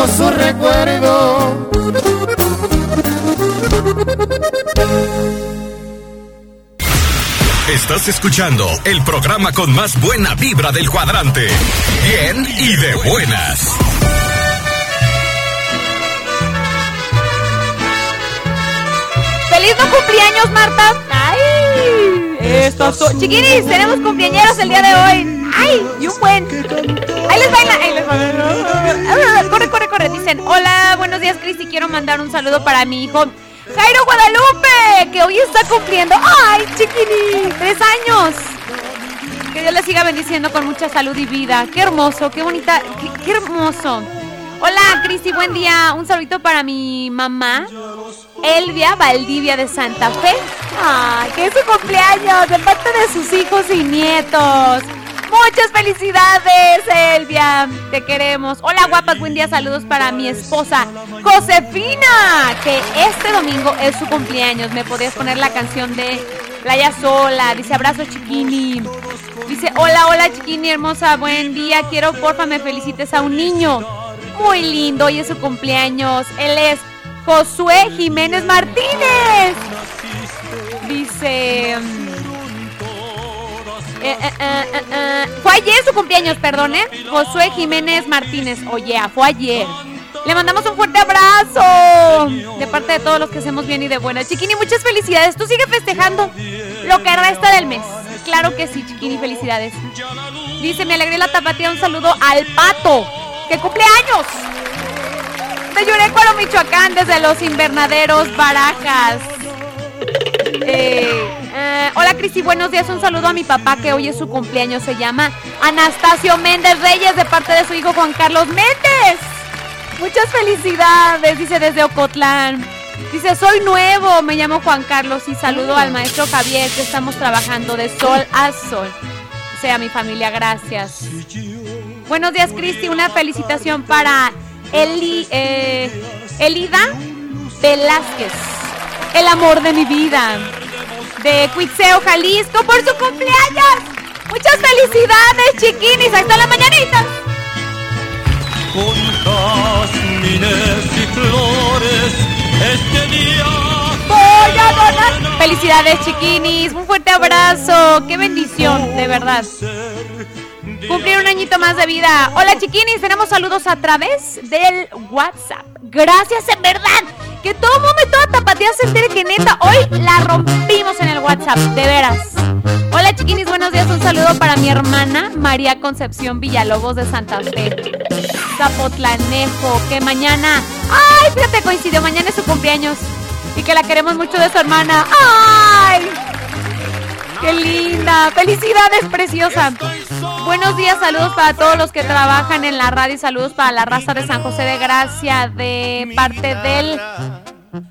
Su recuerdo. Estás escuchando el programa con más buena vibra del cuadrante. Bien y de buenas. ¡Feliz no cumpleaños, Marta! ¡Ay! Estos son... Chiquinis, tenemos cumpleañeros el día de hoy. ¡Ay! Y un buen... Ahí les baila, ahí les baila. Corre, corre, corre. Dicen, hola, buenos días, Cristi. Quiero mandar un saludo para mi hijo Jairo Guadalupe, que hoy está cumpliendo... ¡Ay, chiquini! ¡Tres años! Que Dios le siga bendiciendo con mucha salud y vida. Qué hermoso, qué bonita, qué, qué hermoso. Hola, Cristi, buen día. Un saludito para mi mamá, Elvia Valdivia de Santa Fe. Ay, que es su cumpleaños de parte de sus hijos y nietos. Muchas felicidades, Elvia. Te queremos. Hola, guapas. Buen día. Saludos para mi esposa, Josefina, que este domingo es su cumpleaños. ¿Me podías poner la canción de Playa Sola? Dice abrazo, chiquini. Dice, hola, hola, chiquini hermosa. Buen día. Quiero, porfa, me felicites a un niño. Muy lindo. Hoy es su cumpleaños. Él es Josué Jiménez Martínez. Dice... eh, eh, eh, Fue ayer su cumpleaños, perdón, ¿eh? Josué Jiménez Martínez. Oye, fue ayer. Le mandamos un fuerte abrazo de parte de todos los que hacemos bien y de buena. Chiquini, muchas felicidades. Tú sigue festejando lo que resta del mes. Claro que sí, Chiquini, felicidades. Dice, me alegré la tapatía. Un saludo al pato, que cumpleaños. De Yurecuaro, Michoacán, desde los invernaderos Barajas. Eh, eh, hola Cristi, buenos días. Un saludo a mi papá que hoy es su cumpleaños. Se llama Anastasio Méndez Reyes de parte de su hijo Juan Carlos Méndez. Muchas felicidades, dice desde Ocotlán. Dice, soy nuevo, me llamo Juan Carlos y saludo al maestro Javier que estamos trabajando de sol a sol. Sea mi familia, gracias. Buenos días, Cristi. Una felicitación para Eli, eh, Elida Velázquez, el amor de mi vida, de Cuitzeo, Jalisco, por su cumpleaños. Muchas felicidades, chiquinis. Hasta la mañanita. con jazmines y flores este día. Voy a donar. Felicidades, chiquinis. Un fuerte abrazo. Qué bendición, de verdad. Cumplir un añito más de vida. Hola chiquinis, tenemos saludos a través del WhatsApp. Gracias, en verdad. Que todo el mundo y se entere que neta, hoy la rompimos en el WhatsApp, de veras. Hola chiquinis, buenos días. Un saludo para mi hermana María Concepción Villalobos de Santa Fe. Zapotlanejo, que mañana. ¡Ay! Fíjate, coincidió, mañana es su cumpleaños. Y que la queremos mucho de su hermana. ¡Ay! ¡Qué linda! ¡Felicidades, preciosa! Buenos días, saludos para todos los que trabajan en la radio y saludos para la raza de San José de Gracia de parte del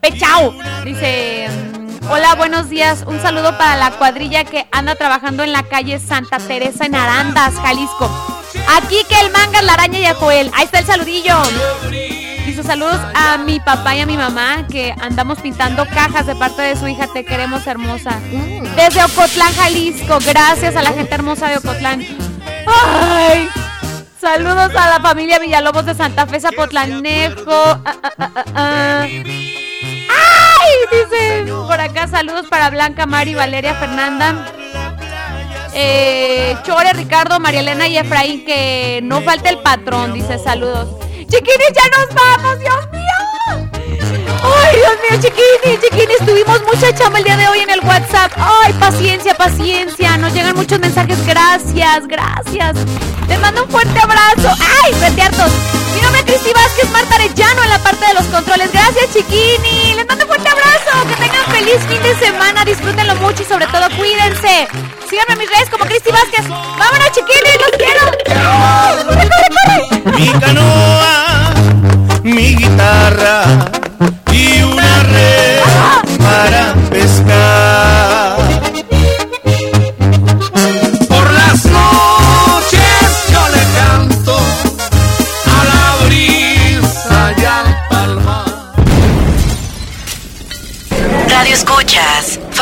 Pechao. Dice, mm, hola, buenos días. Un saludo para la cuadrilla que anda trabajando en la calle Santa Teresa en Arandas, Jalisco. Aquí que el manga, la araña y a Joel. Ahí está el saludillo. Dice saludos a mi papá y a mi mamá que andamos pintando cajas de parte de su hija. Te queremos hermosa. Desde Ocotlán, Jalisco. Gracias a la gente hermosa de Ocotlán. Ay. Saludos a la familia Villalobos de Santa Fe, Zapotlanejo. Ah, ah, ah, ah, ¡Ay! Dice por acá saludos para Blanca, Mari, Valeria, Fernanda. Eh, Chore, Ricardo, María Elena y Efraín, que no falte el patrón, dice saludos. Chiquinis, ya nos vamos, Dios mío. Ay, Dios mío, chiquinis, chiquinis, tuvimos mucha chama el día de hoy en el WhatsApp. Ay, paciencia, paciencia. Nos llegan muchos mensajes. Gracias, gracias. Les mando un fuerte abrazo. Ay, hartos. Mi nombre es Cristi Vázquez, Marta Arellano en la parte de los controles. Gracias, chiquini. Les mando un fuerte abrazo. Que tengan feliz fin de semana. Disfrútenlo mucho y sobre todo cuídense. Síganme en mis redes como Cristi Vázquez. Vámonos, chiquini, los quiero. ¡Corre, corre, corre! Mi canoa, mi guitarra y una red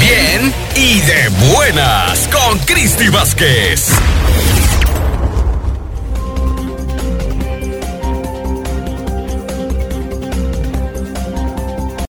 Bien, y de buenas con Cristi Vázquez.